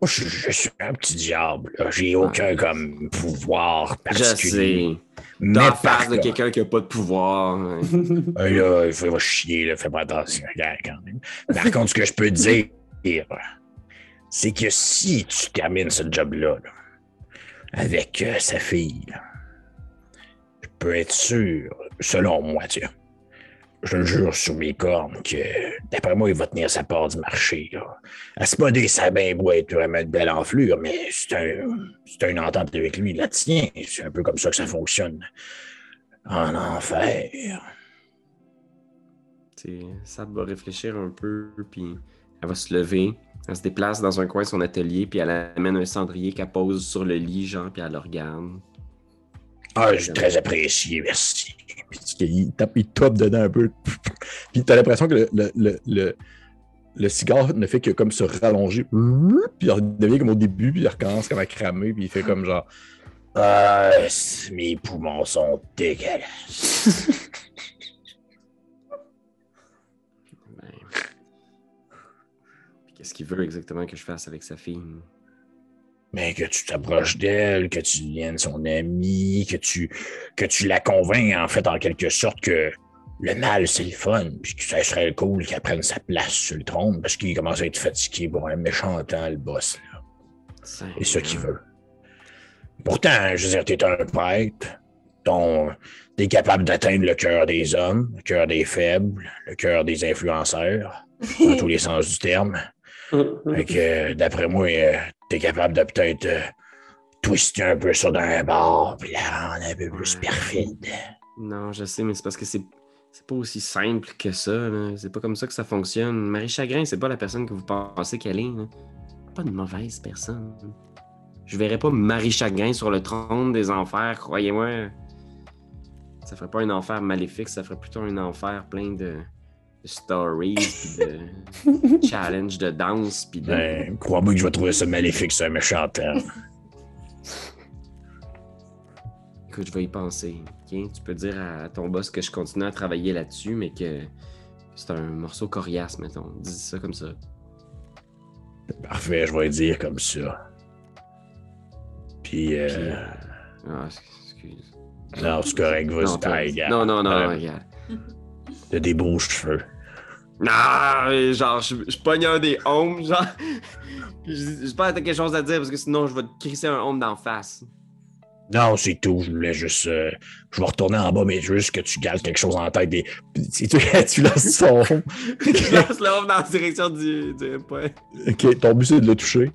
moi, je, je suis un petit diable. là. J'ai aucun comme pouvoir Je particulier. sais. Mais T'es en par face de quelqu'un qui a pas de pouvoir. hein. Euh, là, il faut va chier, là, fais pas attention, regarde, quand même. Par contre, ce que je peux te dire, c'est que si tu termines ce job-là, là, avec euh, sa fille, là, je peux être sûr, selon moi, tu sais, je le jure sur mes cornes que, d'après moi, il va tenir sa part du marché. Là. Asmodée, ça a bien beau être vraiment de belle enflure, mais c'est un, c'est une entente avec lui, il la tient. C'est un peu comme ça que ça fonctionne. En enfer. Sab va réfléchir un peu, puis elle va se lever. Elle se déplace dans un coin de son atelier, puis elle amène un cendrier qu'elle pose sur le lit, genre, puis elle le regarde. Ah, j'ai très apprécié, merci. Puis il tape, il tape dedans un peu. Puis t'as l'impression que le, le, le, le- cigare ne fait que comme se rallonger. Puis il redevient comme au début, puis il recommence comme à cramer, puis il fait comme genre. Ah, mes poumons sont dégueulasses. Ben... Qu'est-ce qu'il veut exactement que je fasse avec sa fille? Mais que tu t'approches d'elle, que tu deviennes son amie, que tu, que tu la convaincs, en fait, en quelque sorte, que le mal, c'est le fun, puis que ça serait cool qu'elle prenne sa place sur le trône, parce qu'il commence à être fatigué pour un méchant temps, le boss. Là. C'est ce qu'il veut. Pourtant, je veux dire, t'es un prêtre, ton, t'es capable d'atteindre le cœur des hommes, le cœur des faibles, le cœur des influenceurs, dans tous les sens du terme. Fait que, d'après moi, euh, t'es capable de peut-être euh, twister un peu ça d'un bord, puis la rendre un peu plus Ouais. perfide. Non, je sais, mais c'est parce que c'est c'est pas aussi simple que ça. là. C'est pas comme ça que ça fonctionne. Marie Chagrin, c'est pas la personne que vous pensez qu'elle est. là. Pas une mauvaise personne. Je verrais pas Marie Chagrin sur le trône des enfers, croyez-moi. Ça ferait pas un enfer maléfique, ça ferait plutôt un enfer plein de stories, puis de challenges de danse, puis de... Ben, crois-moi que je vais trouver ça maléfique, c'est un méchant terme. Écoute, je vais y penser. ok? Tu peux dire à ton boss que je continue à travailler là-dessus, mais que c'est un morceau coriace, mettons. Dis ça comme ça. Parfait, je vais le dire comme ça. Puis, Puis, euh, euh, Ah, excuse. non, c'est correct, Non, vas-y, gars. non, non, non, Euh, regarde. T'as des beaux cheveux. Non, genre, je, je pogne un des hommes, genre. Je- J'espère que t'as quelque chose à dire parce que sinon, je vais te crisser un homme d'en face. Non, c'est tout. Je voulais juste. euh, je vais retourner en bas, mais juste que tu gardes quelque chose en tête. Des... Tu, tu, tu lances son. Je lance l'homme dans la direction du, du point. ok, ton but c'est de le toucher.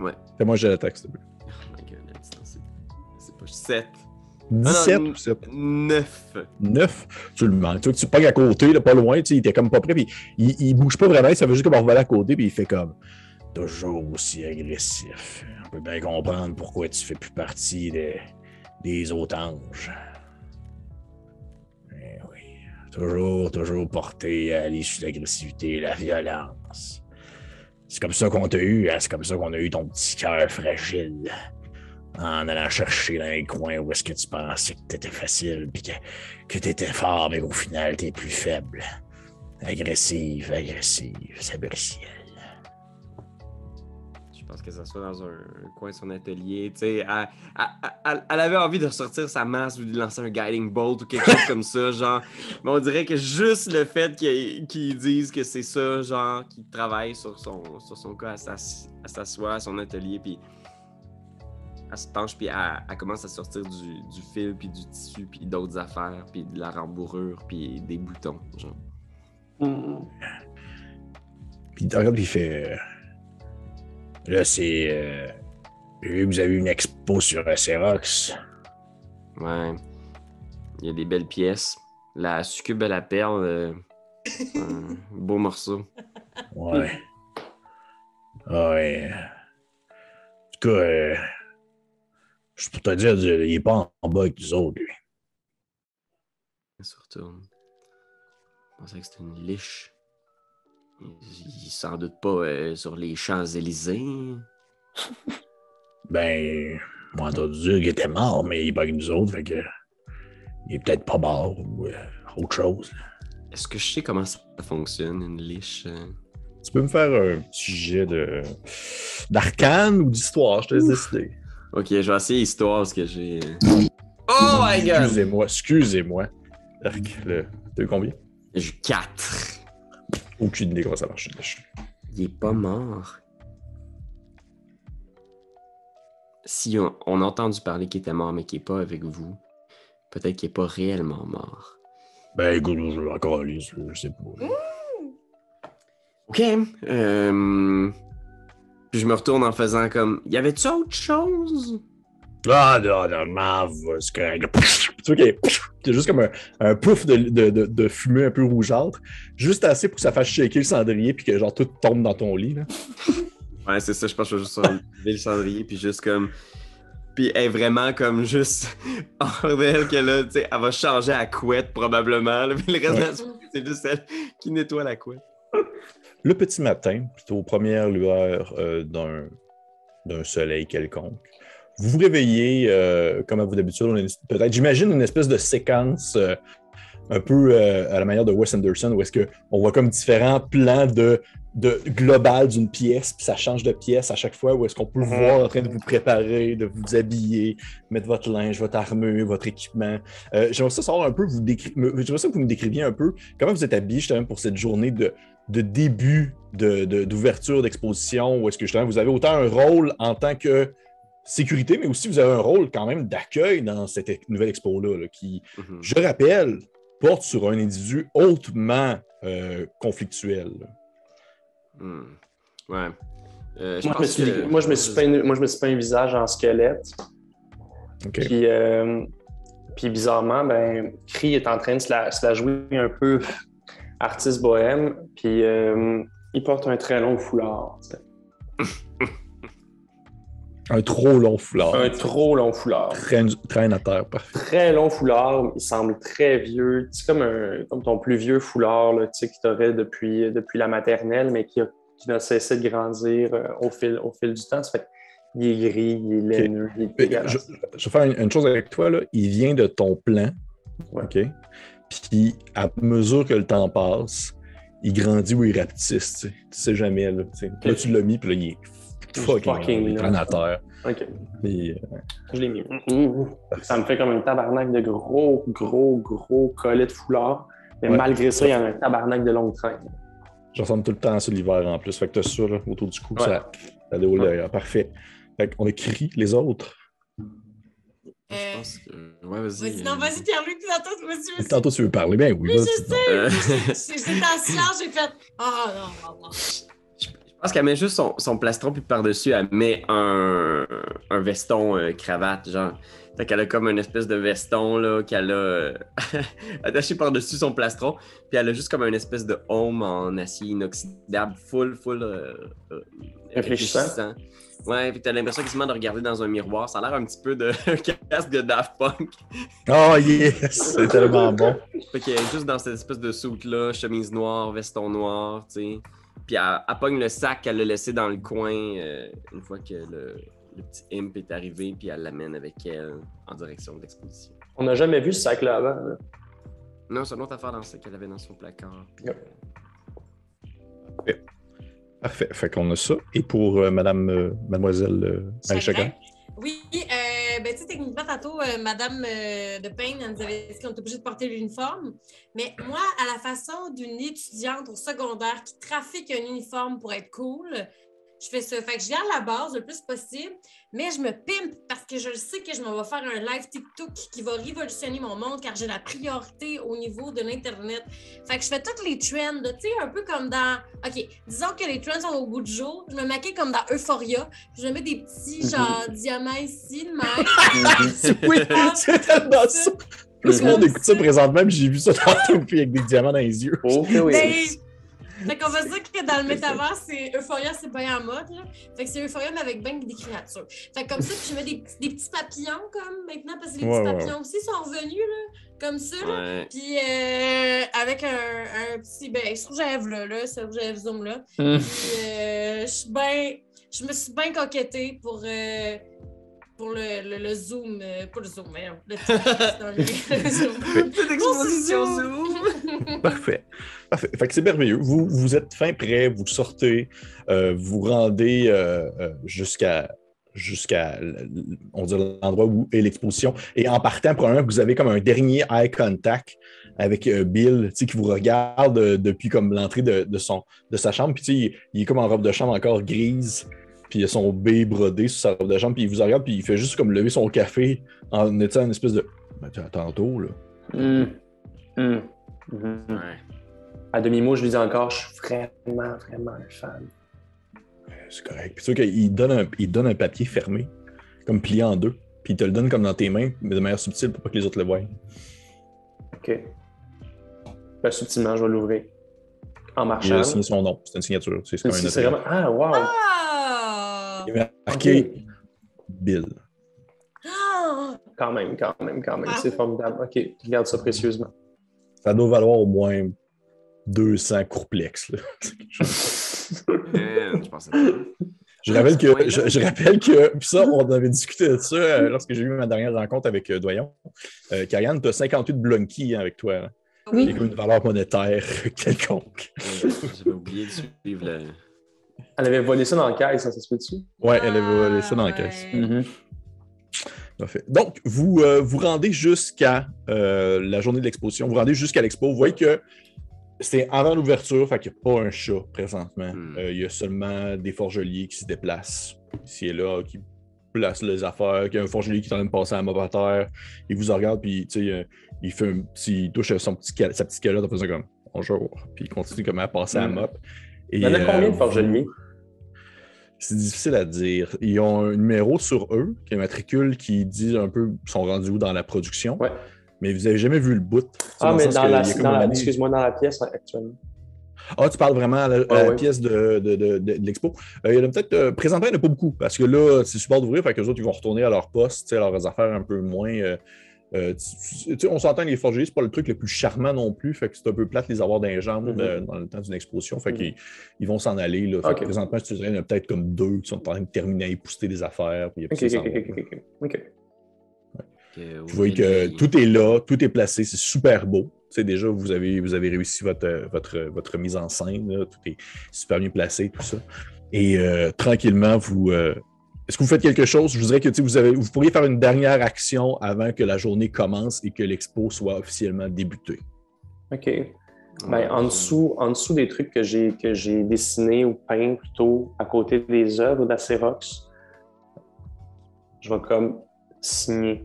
Ouais. Fais-moi j'ai l'attaque, s'il te plaît. Oh my god, c'est pas 7. 17 non, ou 7? 9. 9, tu le mens. Tu, vois, tu pognes à côté, là, pas loin, tu sais, il était comme pas prêt, puis il, il bouge pas vraiment, ça veut juste comme revoler à côté, puis il fait comme. Toujours aussi agressif. On peut bien comprendre pourquoi tu fais plus partie des, des autres anges. Eh oui. Toujours, toujours porté à l'issue de l'agressivité, la violence. C'est comme ça qu'on t'a eu, hein, c'est comme ça qu'on a eu ton petit cœur fragile. En allant chercher dans les coins où est-ce que tu pensais que t'étais facile, puis que, que t'étais fort, mais qu'au final t'es plus faible. Agressive, agressive, Sabriciel. Je pense que ça soit dans un, coin de son atelier. Tu sais, elle, avait envie de ressortir sa masse ou de lancer un guiding bolt ou quelque chose comme ça, genre. Mais on dirait que juste le fait qu'ils disent que c'est ça, genre, qu'il travaille sur son, sur cas, elle s'assoit à son atelier, puis elle se penche, puis elle, elle commence à sortir du, du fil, puis du tissu, puis d'autres affaires, puis de la rembourrure, puis des boutons, genre. Puis il regarde, puis il fait. euh, Là, c'est. euh, J'ai vu que vous avez une expo sur euh, Xerox. Ouais. Il y a des belles pièces. La succube à la perle, euh, un beau morceau. Ouais. Ouais. En tout cas, euh, je peux te dire, il est pas en bas avec nous autres, lui. Surtout. Je pensais que c'était une liche. Il, il est sans doute pas euh, sur les Champs-Élysées. Ben, moi, entendu dire qu'il était mort, mais il est pas avec nous autres, fait que. Il est peut-être pas mort ou euh, autre chose. Est-ce que je sais comment ça fonctionne, une liche? euh? Tu peux me faire un petit jet de d'arcane ou d'histoire, je te laisse décider. Ok, je vais essayer histoire parce que j'ai. Oh my god! Excusez-moi, excusez-moi. Le... T'as eu combien? J'ai 4. Aucune idée comment ça marche. Il est pas mort. Si on, on a entendu parler qu'il était mort, mais qu'il est pas avec vous, peut-être qu'il est pas réellement mort. Ben écoute, je vais encore aller, je sais pas. Ok. Euh... Puis je me retourne en faisant comme. Y avait-tu autre chose? Ah non, non, va, c'est correct. Tu vois qu'il juste comme un, un pouf de, de, de, de fumée un peu rougeâtre, juste assez pour que ça fasse shaker le cendrier puis que genre tout tombe dans ton lit. Là. Ouais, c'est ça, je pense que je vais juste le cendrier, puis juste comme. Puis elle est vraiment comme juste hors d'elle que là, tu sais, elle va changer à couette probablement. là, puis le reste de la c'est juste elle qui nettoie la couette. Le petit matin, plutôt aux premières lueurs euh, d'un, soleil quelconque, vous vous réveillez, euh, comme à vous d'habitude, on a une- peut-être, j'imagine, une espèce de séquence euh, un peu euh, à la manière de Wes Anderson, où est-ce qu'on voit comme différents plans de, de global d'une pièce, puis ça change de pièce à chaque fois, où est-ce qu'on peut le Mhm. voir en train de vous préparer, de vous habiller, mettre votre linge, votre armure, votre équipement. J'aimerais ça savoir un peu, vous décri- j'aimerais ça que vous me décriviez un peu comment vous êtes habillé justement pour cette journée de, de début de- de- d'ouverture d'exposition, où est-ce que justement vous avez autant un rôle en tant que sécurité, mais aussi vous avez un rôle quand même d'accueil dans cette nouvelle expo-là, là, qui, Mhm. je rappelle, porte sur un individu hautement euh, conflictuel. Hmm. Ouais. Euh, je Moi, je me suis, que- moi, je me suis peint, moi, je me suis peint un visage en squelette. Puis, euh, puis bizarrement, ben, Cree est en train de se la, se la jouer un peu artiste bohème. Puis euh, il porte un très long foulard. Un trop long foulard. Un trop long foulard. Traîne, traîne à terre, parfait. Très long foulard. Il semble très vieux. C'est comme, un, comme ton plus vieux foulard là, que tu aurais depuis, depuis la maternelle, mais qui, a- qui n'a cessé de grandir euh, au, fil, au fil du temps. Ça fait il est gris, il est laineux, il est. Je, je vais faire une, une chose avec toi. Là. Il vient de ton plan. Ouais. OK? Puis, à mesure que le temps passe, il grandit ou il rapetisse. Tu sais, jamais. Là. Là, tu l'as mis, puis là, il est fucking, fucking à terre. OK, Puis, euh, je l'ai mis. Mmh. Ça me fait comme un tabarnak de gros, gros, gros collet de foulard. Mais Ouais. malgré ça, il y en a un tabarnak de longue traîne. je ressemble tout le temps à ça l'hiver en plus. Fait que t'as ça là, autour du cou, Ouais. ça, ça déroule derrière. Parfait. Fait qu'on écrit les autres. Je Euh, pense que. Ouais, vas-y. Vas-y, non, euh, vas-y, Pierre-Luc, tu attends, monsieur. Tantôt, tu veux parler. Ben oui, Oui, vas-y. je sais. Euh, J'étais en silence, j'ai fait. Ah, non, non, non. Je pense qu'elle met juste son, son plastron, puis par-dessus, elle met un, un veston euh, cravate, genre. Fait qu'elle a comme une espèce de veston, là, qu'elle a euh, attaché par-dessus son plastron, puis elle a juste comme une espèce de home en acier inoxydable, full, full euh, euh, Réfléchissant. Ouais, puis t'as l'impression quasiment de regarder dans un miroir. Ça a l'air un petit peu de casque de Daft Punk. Oh yes! C'est tellement bon. Fait qu'elle est juste dans cette espèce de soute-là, chemise noire, veston noir, tu sais. Puis elle, elle pogne le sac qu'elle a laissé dans le coin euh, une fois que le, le petit imp est arrivé, puis elle l'amène avec elle en direction de l'exposition. On n'a jamais vu ce sac-là avant. là. Non, c'est une autre affaire dans ça qu'elle avait dans son placard. puis, Yep. Parfait. Fait qu'on a ça. Et pour euh, Madame, euh, Mademoiselle euh, Marie Chagrin? Chagrin? Oui, euh, ben, tu sais, techniquement, tantôt, euh, Madame euh, de Payne, elle nous avait dit qu'on était obligé de porter l'uniforme. Mais moi, à la façon d'une étudiante au secondaire qui trafique un uniforme pour être cool, je fais ça. Fait que je garde la base le plus possible, mais je me pimpe parce que je le sais que je m'en vais faire un live TikTok qui va révolutionner mon monde car j'ai la priorité au niveau de l'Internet. Fait que je fais toutes les trends, là, tu sais, un peu comme dans. OK, disons que les trends sont au bout du jour. Je me maquille comme dans Euphoria. Je me mets des petits, genre, diamants ici, de même. oui, c'est tellement ça. Tout le monde écoute ça présentement, puis j'ai vu ça tantôt, puis avec des diamants dans les yeux. Oh, oui. Ben, fait qu'on va dire que dans le métavers, c'est Euphoria, c'est bien en mode. Là. Fait que c'est Euphoria, mais avec bien des créatures. Fait que comme ça, puis je mets des, petits- des petits papillons, comme maintenant, parce que les Ouais, petits ouais. papillons aussi sont revenus, là, comme ça. Ouais. Puis euh, avec un, un petit. Ben, ce rouge-à-lèvres là, là, ce zoom là. Hum. Puis euh, je suis bien. Je me suis bien coquettée pour. euh, pour le, le, le zoom, euh, pas le zoom, mais le. Petite exposition Zoom. Parfait. Parfait. Fait que c'est merveilleux. Vous, vous êtes fin prêt, vous sortez, euh, vous rendez euh, jusqu'à jusqu'à on l'endroit où est l'exposition. Et en partant, probablement que vous avez comme un dernier eye contact avec Bill, qui vous regarde depuis comme l'entrée de, de son de sa chambre. Puis il est comme en robe de chambre encore grise. Puis il a son B brodé sur sa robe de chambre. Puis il vous regarde, puis il fait juste comme lever son café en étant une espèce de. Ben, tu- tantôt, là. Hum. Hum. Mhm. Ouais. À demi-mot, je lui dis encore, je suis vraiment, vraiment un fan. C'est correct. Puis tu sais qu'il donne un, il donne un papier fermé, comme plié en deux. Puis il te le donne comme dans tes mains, mais de manière subtile pour pas que les autres le voient. OK. Ben, subtilement, je vais l'ouvrir. En Il marchant. a signé son nom. C'est une signature. C'est comme un vraiment. Ah, wow! Ah! Il est marqué Ok. Bill. Ah! Quand même, quand même, quand même. Ah. C'est formidable. OK, je garde ça précieusement. Ça doit valoir au moins 200 courplex. là. Euh, je pensais pas. Je rappelle que, je, je rappelle que, puis ça, on avait discuté de ça euh, lorsque j'ai eu ma dernière rencontre avec euh, Doyon. Euh, Karianne, tu as 58 blunky hein, avec toi. hein. Oui. Une valeur monétaire quelconque. J'avais oublié de suivre le. Elle avait volé ça dans la caisse, ça, ça se peut-tu? Ouais, elle avait volé ça dans la Ah, caisse. Parfait. Donc, vous euh, vous rendez jusqu'à euh, la journée de l'exposition, vous rendez jusqu'à l'expo. Vous voyez que c'est avant l'ouverture, fait qu'il n'y a pas un chat présentement. Hmm. Euh, il y a seulement des forgeliers qui se déplacent ici et là, qui placent les affaires. Il y a un forgelier qui est en train de passer à la mop à terre. Il vous regarde, puis tu sais, euh, il fait un petit, il touche son petit, cal- sa petite calotte en faisant comme bonjour. Puis il continue comme à passer à la Hmm. mop. Et, Il y en a combien de vous- forgeliers? C'est difficile à dire. Ils ont un numéro sur eux, qui est un matricule qui dit un peu sont rendus où dans la production. Ouais. Mais vous avez jamais vu le bout. Ah, mais dans la, dans excuse-moi, dans la pièce hein, actuellement. Ah, tu parles vraiment à la, à pièce de, de, de, de- l'expo. Euh, il y en a peut-être. euh, présentement, il n'y en a pas beaucoup parce que là, c'est super d'ouvrir, fait que les autres, ils vont retourner à leur poste, tu sais, à leurs affaires un peu moins. euh, euh, tu- tu sais, on s'entend, les forgeriers, c'est pas le truc le plus charmant non plus, fait que c'est un peu plate de les avoir dans les jambes Mhm. euh, dans le temps d'une exposition, fait Mhm. qu'ils ils vont s'en aller. Là, fait Ok. que présentement, je te dirais, il y en a peut-être comme deux qui sont en train de terminer à épousseter des affaires. Puis Ok, après ça, ok, ils s'en ok, vont. ok, ok, ok. que- Vous voyez que tout est là, tout est placé, c'est super beau. Tu sais, déjà, vous avez, vous avez réussi votre, votre, votre mise en scène, là. tout est super bien placé, tout ça. Et euh, tranquillement, vous. euh, Est-ce que vous faites quelque chose? Je vous dirais que vous, avez, vous pourriez faire une dernière action avant que la journée commence et que l'expo soit officiellement débutée. OK. Ben, en, dessous, en dessous des trucs que j'ai que j'ai dessinés ou peints plutôt à côté des œuvres d'Acerox, je vais comme signer.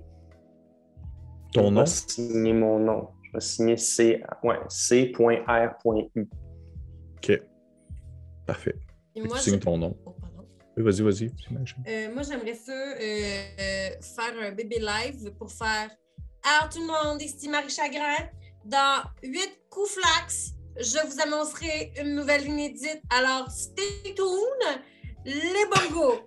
Ton Je nom? vais signer mon nom. Je vais signer C, ouais, C.R.U. OK. Parfait. Et moi, tu signes ton nom. Oui, vas-y, vas-y. Euh, moi, j'aimerais ça euh, euh, faire un bébé live pour faire Alors, tout le monde, ici Marie Chagrin. Dans huit coups flax, je vous annoncerai une nouvelle inédite. Alors, stay tuned, les bongos.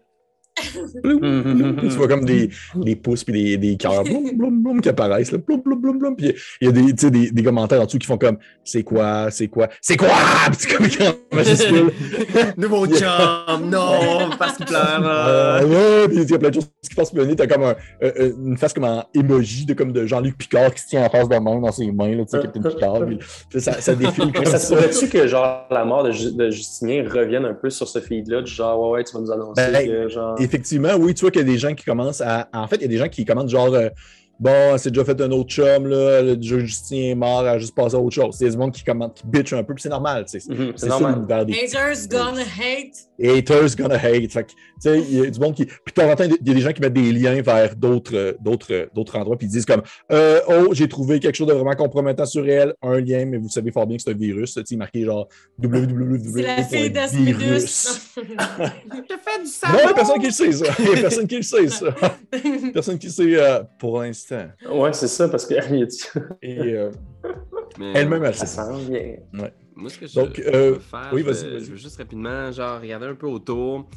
Tu vois comme des, des pouces puis des, des cœurs blum, blum, blum, qui apparaissent. Là, blum, blum, blum, blum. Puis il y a des, tu sais, des, des commentaires en dessous qui font comme C'est quoi, c'est quoi, c'est quoi? Puis c'est comme en majuscule. Nouveau chum, non, parce qu'il pleure. Euh, ouais, puis il y a plein de choses qui passent nez. T'as comme un- euh, une face comme en emoji de, comme de Jean-Luc Picard qui se tient en face de main dans ses mains, là, tu sais, Captain Picard. Puis, puis ça, ça défile comme Mais ça ça. pourrait-tu que genre la mort de, de Justinien revienne un peu sur ce feed-là, du genre ouais ouais tu vas nous annoncer Ben, que genre. Effectivement, oui, tu vois qu'il y a des gens qui commencent à. En fait, il y a des gens qui commentent genre. Bon, c'est déjà fait un autre chum, là. Le jeu Justin est mort, elle a juste passé à autre chose. C'est du monde qui commente, qui bitch un peu, puis c'est normal. C'est Mhm, c'est c'est ça normal. l'univers des Haters gonna hate. haters gonna hate. Fait tu sais, il y a du monde qui. Puis de temps en temps, il y a des gens qui mettent des liens vers d'autres, euh, d'autres, euh, d'autres endroits, puis ils disent comme euh, Oh, j'ai trouvé quelque chose de vraiment compromettant sur elle, un lien, mais vous savez fort bien que c'est un virus. Tu sais, marqué genre www. C'est la fille. Je fais du Non, savon. il n'y a personne qui le sait, ça. Il n'y a personne qui le sait, ça. Personne qui le sait euh, pour l'instant. Ouais, c'est ça, parce qu'elle y a dit. Et euh, elle-même, elle sait. sent bien. Moi, ce que je, Donc, je euh, veux faire, oui, je, vas-y, veux- vas-y. je veux juste rapidement, genre, regarder un peu autour.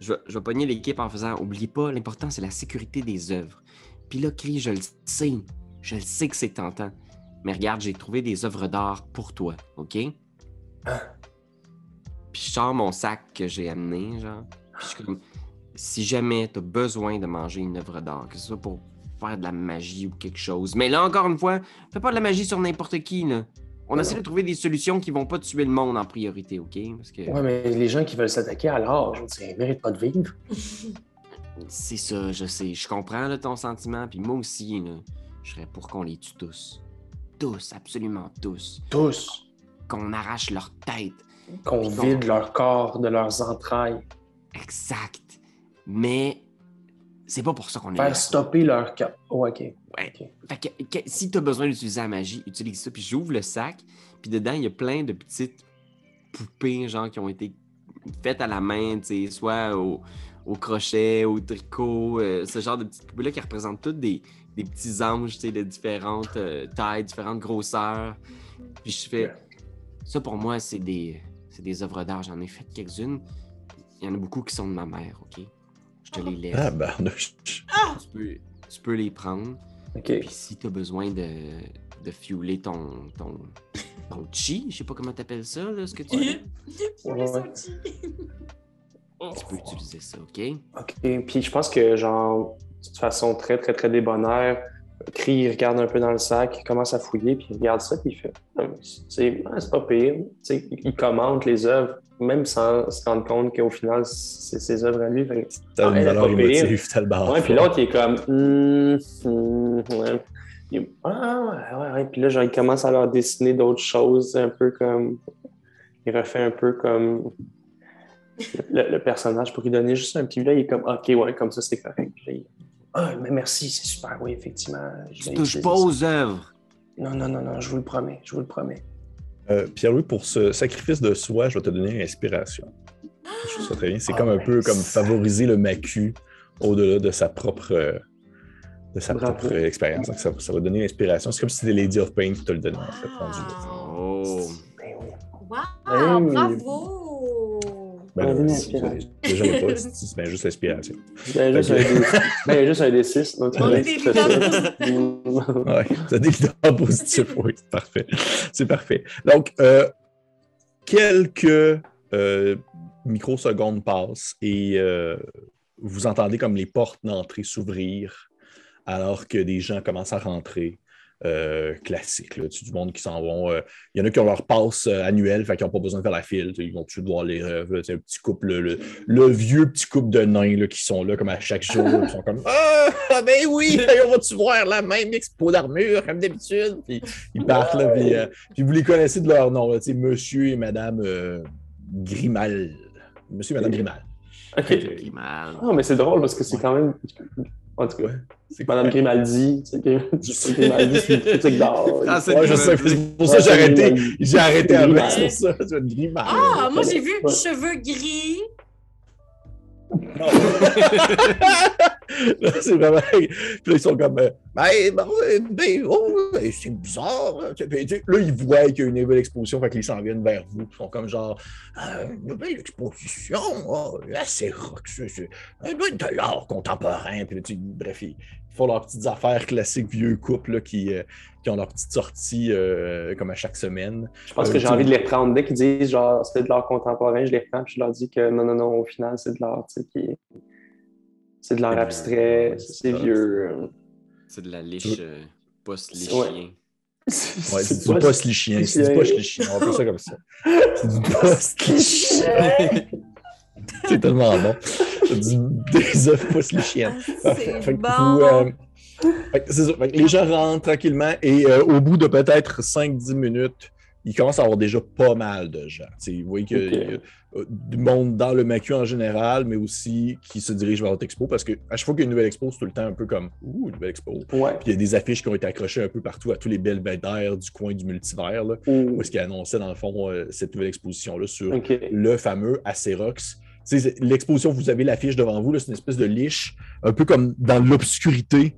Je, vais- je vais pogner l'équipe en faisant, oubliez pas, l'important, c'est la sécurité des œuvres. Puis là, Cri, je le sais, je le sais que c'est tentant. Mais regarde, j'ai trouvé des œuvres d'art pour toi, OK? Ah. Puis je sors mon sac que j'ai amené, genre. Puis je suis comme, si jamais tu as besoin de manger une œuvre d'art, que ce soit pour faire de la magie ou quelque chose, mais là, encore une fois, fais pas de la magie sur n'importe qui. Là. On essaie de trouver des solutions qui vont pas tuer le monde en priorité, OK? Parce que Ouais, mais les gens qui veulent s'attaquer à l'art, je dire, ils méritent pas de vivre. c'est ça, je sais. Je comprends là, ton sentiment, puis moi aussi, là, je serais pour qu'on les tue tous. Tous, absolument tous. Tous. Qu'on arrache leur tête. Qu'on vide leur corps de leurs entrailles. Exact. Mais c'est pas pour ça qu'on est là. Faire stopper leur cœur. Oh, OK. Ouais. OK. Fait que, que- si tu as besoin d'utiliser la magie, utilise ça. Puis j'ouvre le sac, puis dedans, il y a plein de petites poupées, genre, qui ont été faites à la main, tu sais, soit au, au crochet, au tricot, euh, ce genre de petites poupées-là qui représentent toutes des, des petits anges, tu sais, de différentes euh, tailles, différentes grosseurs. Puis je fais, ça pour moi, c'est des, c'est des œuvres d'art. J'en ai fait quelques-unes. Il y en a beaucoup qui sont de ma mère, OK? Je te les laisse. Ah, barnouche. Tu, peux, tu peux les prendre. OK. Puis si tu as besoin de, de fueler ton, ton, ton chi, je sais pas comment t'appelles ça, là, ce que tu Ouais, tu peux utiliser ça, OK? OK. Puis je pense que, genre, de façon très, très, très débonnaire, Cri, il regarde un peu dans le sac, il commence à fouiller, puis il regarde ça, puis il fait Ah, C'est ah, c'est pas pire. Tu sais, il commente les œuvres, même sans se rendre compte qu'au final, c'est ses œuvres à lui. T'as Ah, une valeur émotive, t'as le bar. Ouais, puis l'autre, il est comme hum, ouais. Il- Ah, ouais, ouais. Puis là, genre, il commence à leur dessiner d'autres choses, un peu comme. Il refait un peu comme. Le, le personnage pour lui donner juste un petit. Là, il est comme Ok, ouais, comme ça, c'est correct. Puis là, il- Ah, mais merci, c'est super, oui, effectivement. Je Tu touches pas aux œuvres. Non, non, non, non, je vous le promets, je vous le promets. Euh, Pierre-Louis, pour ce sacrifice de soi, je vais te donner une inspiration. Je trouve ça très bien. C'est Ah comme un ouais, peu comme favoriser le macu au-delà de sa propre, de sa Bravo. propre expérience. Donc, Ça, ça va donner l'inspiration. C'est comme si c'était Lady of Pain qui te le donnait, en fait. Oh. Ben. Wow, Hey. bravo! Ben, si- pas, c'est c'est bien juste l'inspiration. Ben, juste ben, juste un D6. donc tu On est des Ouais, des leaders positifs, oui, c'est parfait. C'est parfait. Donc, euh, quelques euh, microsecondes passent et euh, vous entendez comme les portes d'entrée s'ouvrir alors que des gens commencent à rentrer. Euh, classique, là, tu sais, du monde qui s'en vont. euh, Il y en a qui ont leur passe euh, annuelle, fait qu'ils n'ont pas besoin de faire la file. Ils vont suite voir les un petit couple, le, le- le vieux petit couple de nains là, qui sont là comme à chaque jour. Ils sont comme Ah, ben oui, on va-tu voir la même expo d'armure comme d'habitude? Puis ils partent là, puis, euh, puis vous les connaissez de leur nom, là, monsieur et madame euh, Grimal. Monsieur et madame Grimal. Ok. J'ai mal. Ah, mais c'est drôle parce que c'est quand même. En tout cas, Ouais. C'est Madame Grimaldi, tu sais, Grim- Grimaldi, c'est une critique d'art. Ah, c'est Ouais, je sais, Grimaldi. c'est pour ça que j'ai arrêté. J'ai arrêté c'est pour ça. Tu vas être Grimal. Ah, moi j'ai vu cheveux gris. Là, c'est vraiment. Puis là, ils sont comme. euh, ben, ben, ben, oh, c'est bizarre. hein. Là, ils voient qu'il y a une nouvelle exposition, fait qu'ils s'en viennent vers vous. Ils sont comme genre. Euh, une nouvelle exposition. Oh, là, c'est rock. C'est de l'art contemporain. Puis bref, ils font leurs petites affaires classiques vieux couples là, qui, euh, qui ont leurs petites sorties euh, comme à chaque semaine. Je pense que j'ai envie de les reprendre. Dès qu'ils disent genre c'est de l'art contemporain, je les reprends puis je leur dis que non, non, non, au final, c'est de l'art, tu sais, qui est- C'est de l'art C'est abstrait, vieux. c'est vieux. C'est de la liche euh, post-liche. Ouais. C'est du pas- post-lichien. C'est du lichien. post-lichien. On va appeler ça comme ça. C'est du post-lichien. C'est tellement bon. C'est du, des œufs post-lichiennes. Ah, C'est bon. euh, fait que c'est ça. Fait que les gens rentrent tranquillement et euh, au bout de peut-être 5-10 minutes, il commence à avoir déjà pas mal de gens. T'sais, vous voyez qu'il y a euh, du monde dans le macu en général, mais aussi qui se dirige vers votre expo parce que à chaque fois qu'il y a une nouvelle expo, c'est tout le temps un peu comme Ouh, une nouvelle expo. Ouais. Puis il y a des affiches qui ont été accrochées un peu partout à tous les belvédères du coin du multivers, là, Ouh. où est-ce qu'ils annonçaient dans le fond euh, cette nouvelle exposition-là sur le fameux Acerox. L'exposition, vous avez l'affiche devant vous, c'est une espèce de liche, un peu comme dans l'obscurité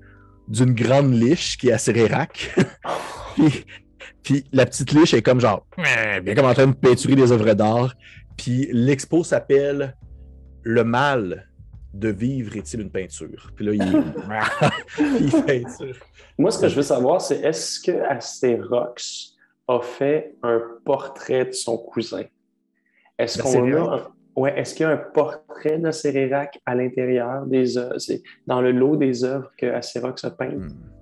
d'une grande liche qui est Acérérac. puis, puis la petite liche est comme genre, bien comme en train de peinturer des œuvres d'art. Puis l'expo s'appelle Le mal de vivre est-il une peinture? Puis là, il, il peinture. Moi, ce que je veux savoir, c'est est-ce que Asterox a fait un portrait de son cousin? Est-ce qu'on a. un- Ouais, est-ce qu'il y a un portrait de Cérérac à l'intérieur des œuvres? C'est dans le lot des œuvres que Acerox a peintes? Hmm.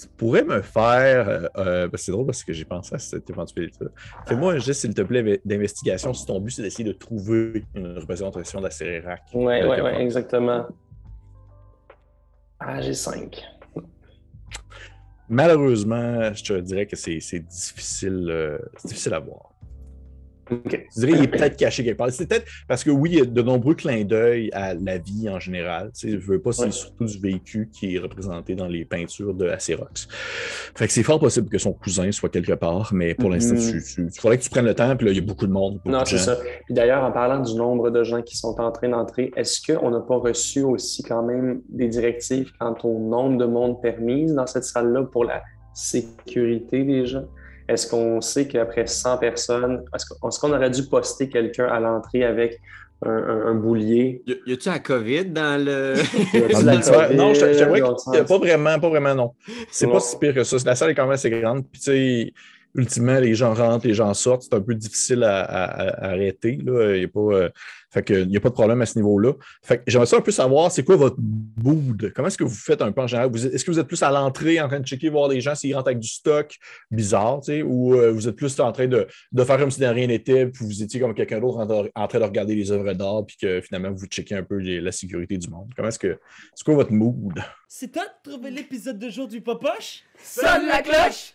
Tu pourrais me faire. euh, euh, ben, c'est drôle parce que j'ai pensé à cette éventualité-là. Fais-moi un geste, s'il te plaît, d'investigation si ton but c'est d'essayer de trouver une représentation de la Cérérac. Ouais, Euh, ouais, ouais, exactement. Ah, j'ai 5. Malheureusement, je te dirais que c'est difficile, euh, c'est difficile à voir. OK. Je dirais qu'il est peut-être caché quelque part. C'est peut-être parce que oui, il y a de nombreux clins d'œil à la vie en général. Tu sais, je veux pas, c'est Ouais. surtout du véhicule qui est représenté dans les peintures de Acerox. Fait que c'est fort possible que son cousin soit quelque part, mais pour l'instant, Mhm. il faudrait que tu prennes le temps, puis là, il y a beaucoup de monde. beaucoup Non, c'est ça. Puis d'ailleurs, en parlant du nombre de gens qui sont en train d'entrer, est-ce qu'on n'a pas reçu aussi quand même des directives quant au nombre de monde permis dans cette salle-là pour la sécurité des gens? Est-ce qu'on sait qu'après 100 personnes, est-ce qu'on aurait dû poster quelqu'un à l'entrée avec un, un- un boulier? Y, a-tu la COVID dans le. Dans La le tiers- COVID, non, qu'il a sens- pas vraiment, pas vraiment, non. C'est pas si pire que ça. La salle est quand même assez grande. Puis, tu sais, ultimement, les gens rentrent, les gens sortent. C'est un peu difficile à, à- à arrêter. Là. Il n'y a, pas, euh, fait que, il y a pas de problème à ce niveau-là. Fait que j'aimerais ça un peu savoir, c'est quoi votre mood? Comment est-ce que vous faites un peu en général? Est-ce que vous êtes plus à l'entrée en train de checker, voir les gens s'ils rentrent avec du stock bizarre, tu sais, ou euh, vous êtes plus en train de, de faire comme si de rien n'était, puis vous étiez comme quelqu'un d'autre en, en train de regarder les œuvres d'art, puis que finalement vous checkez un peu les- la sécurité du monde? Comment est-ce que. C'est quoi votre mood? C'est toi de trouver l'épisode de jour du Popoche? Sonne la cloche!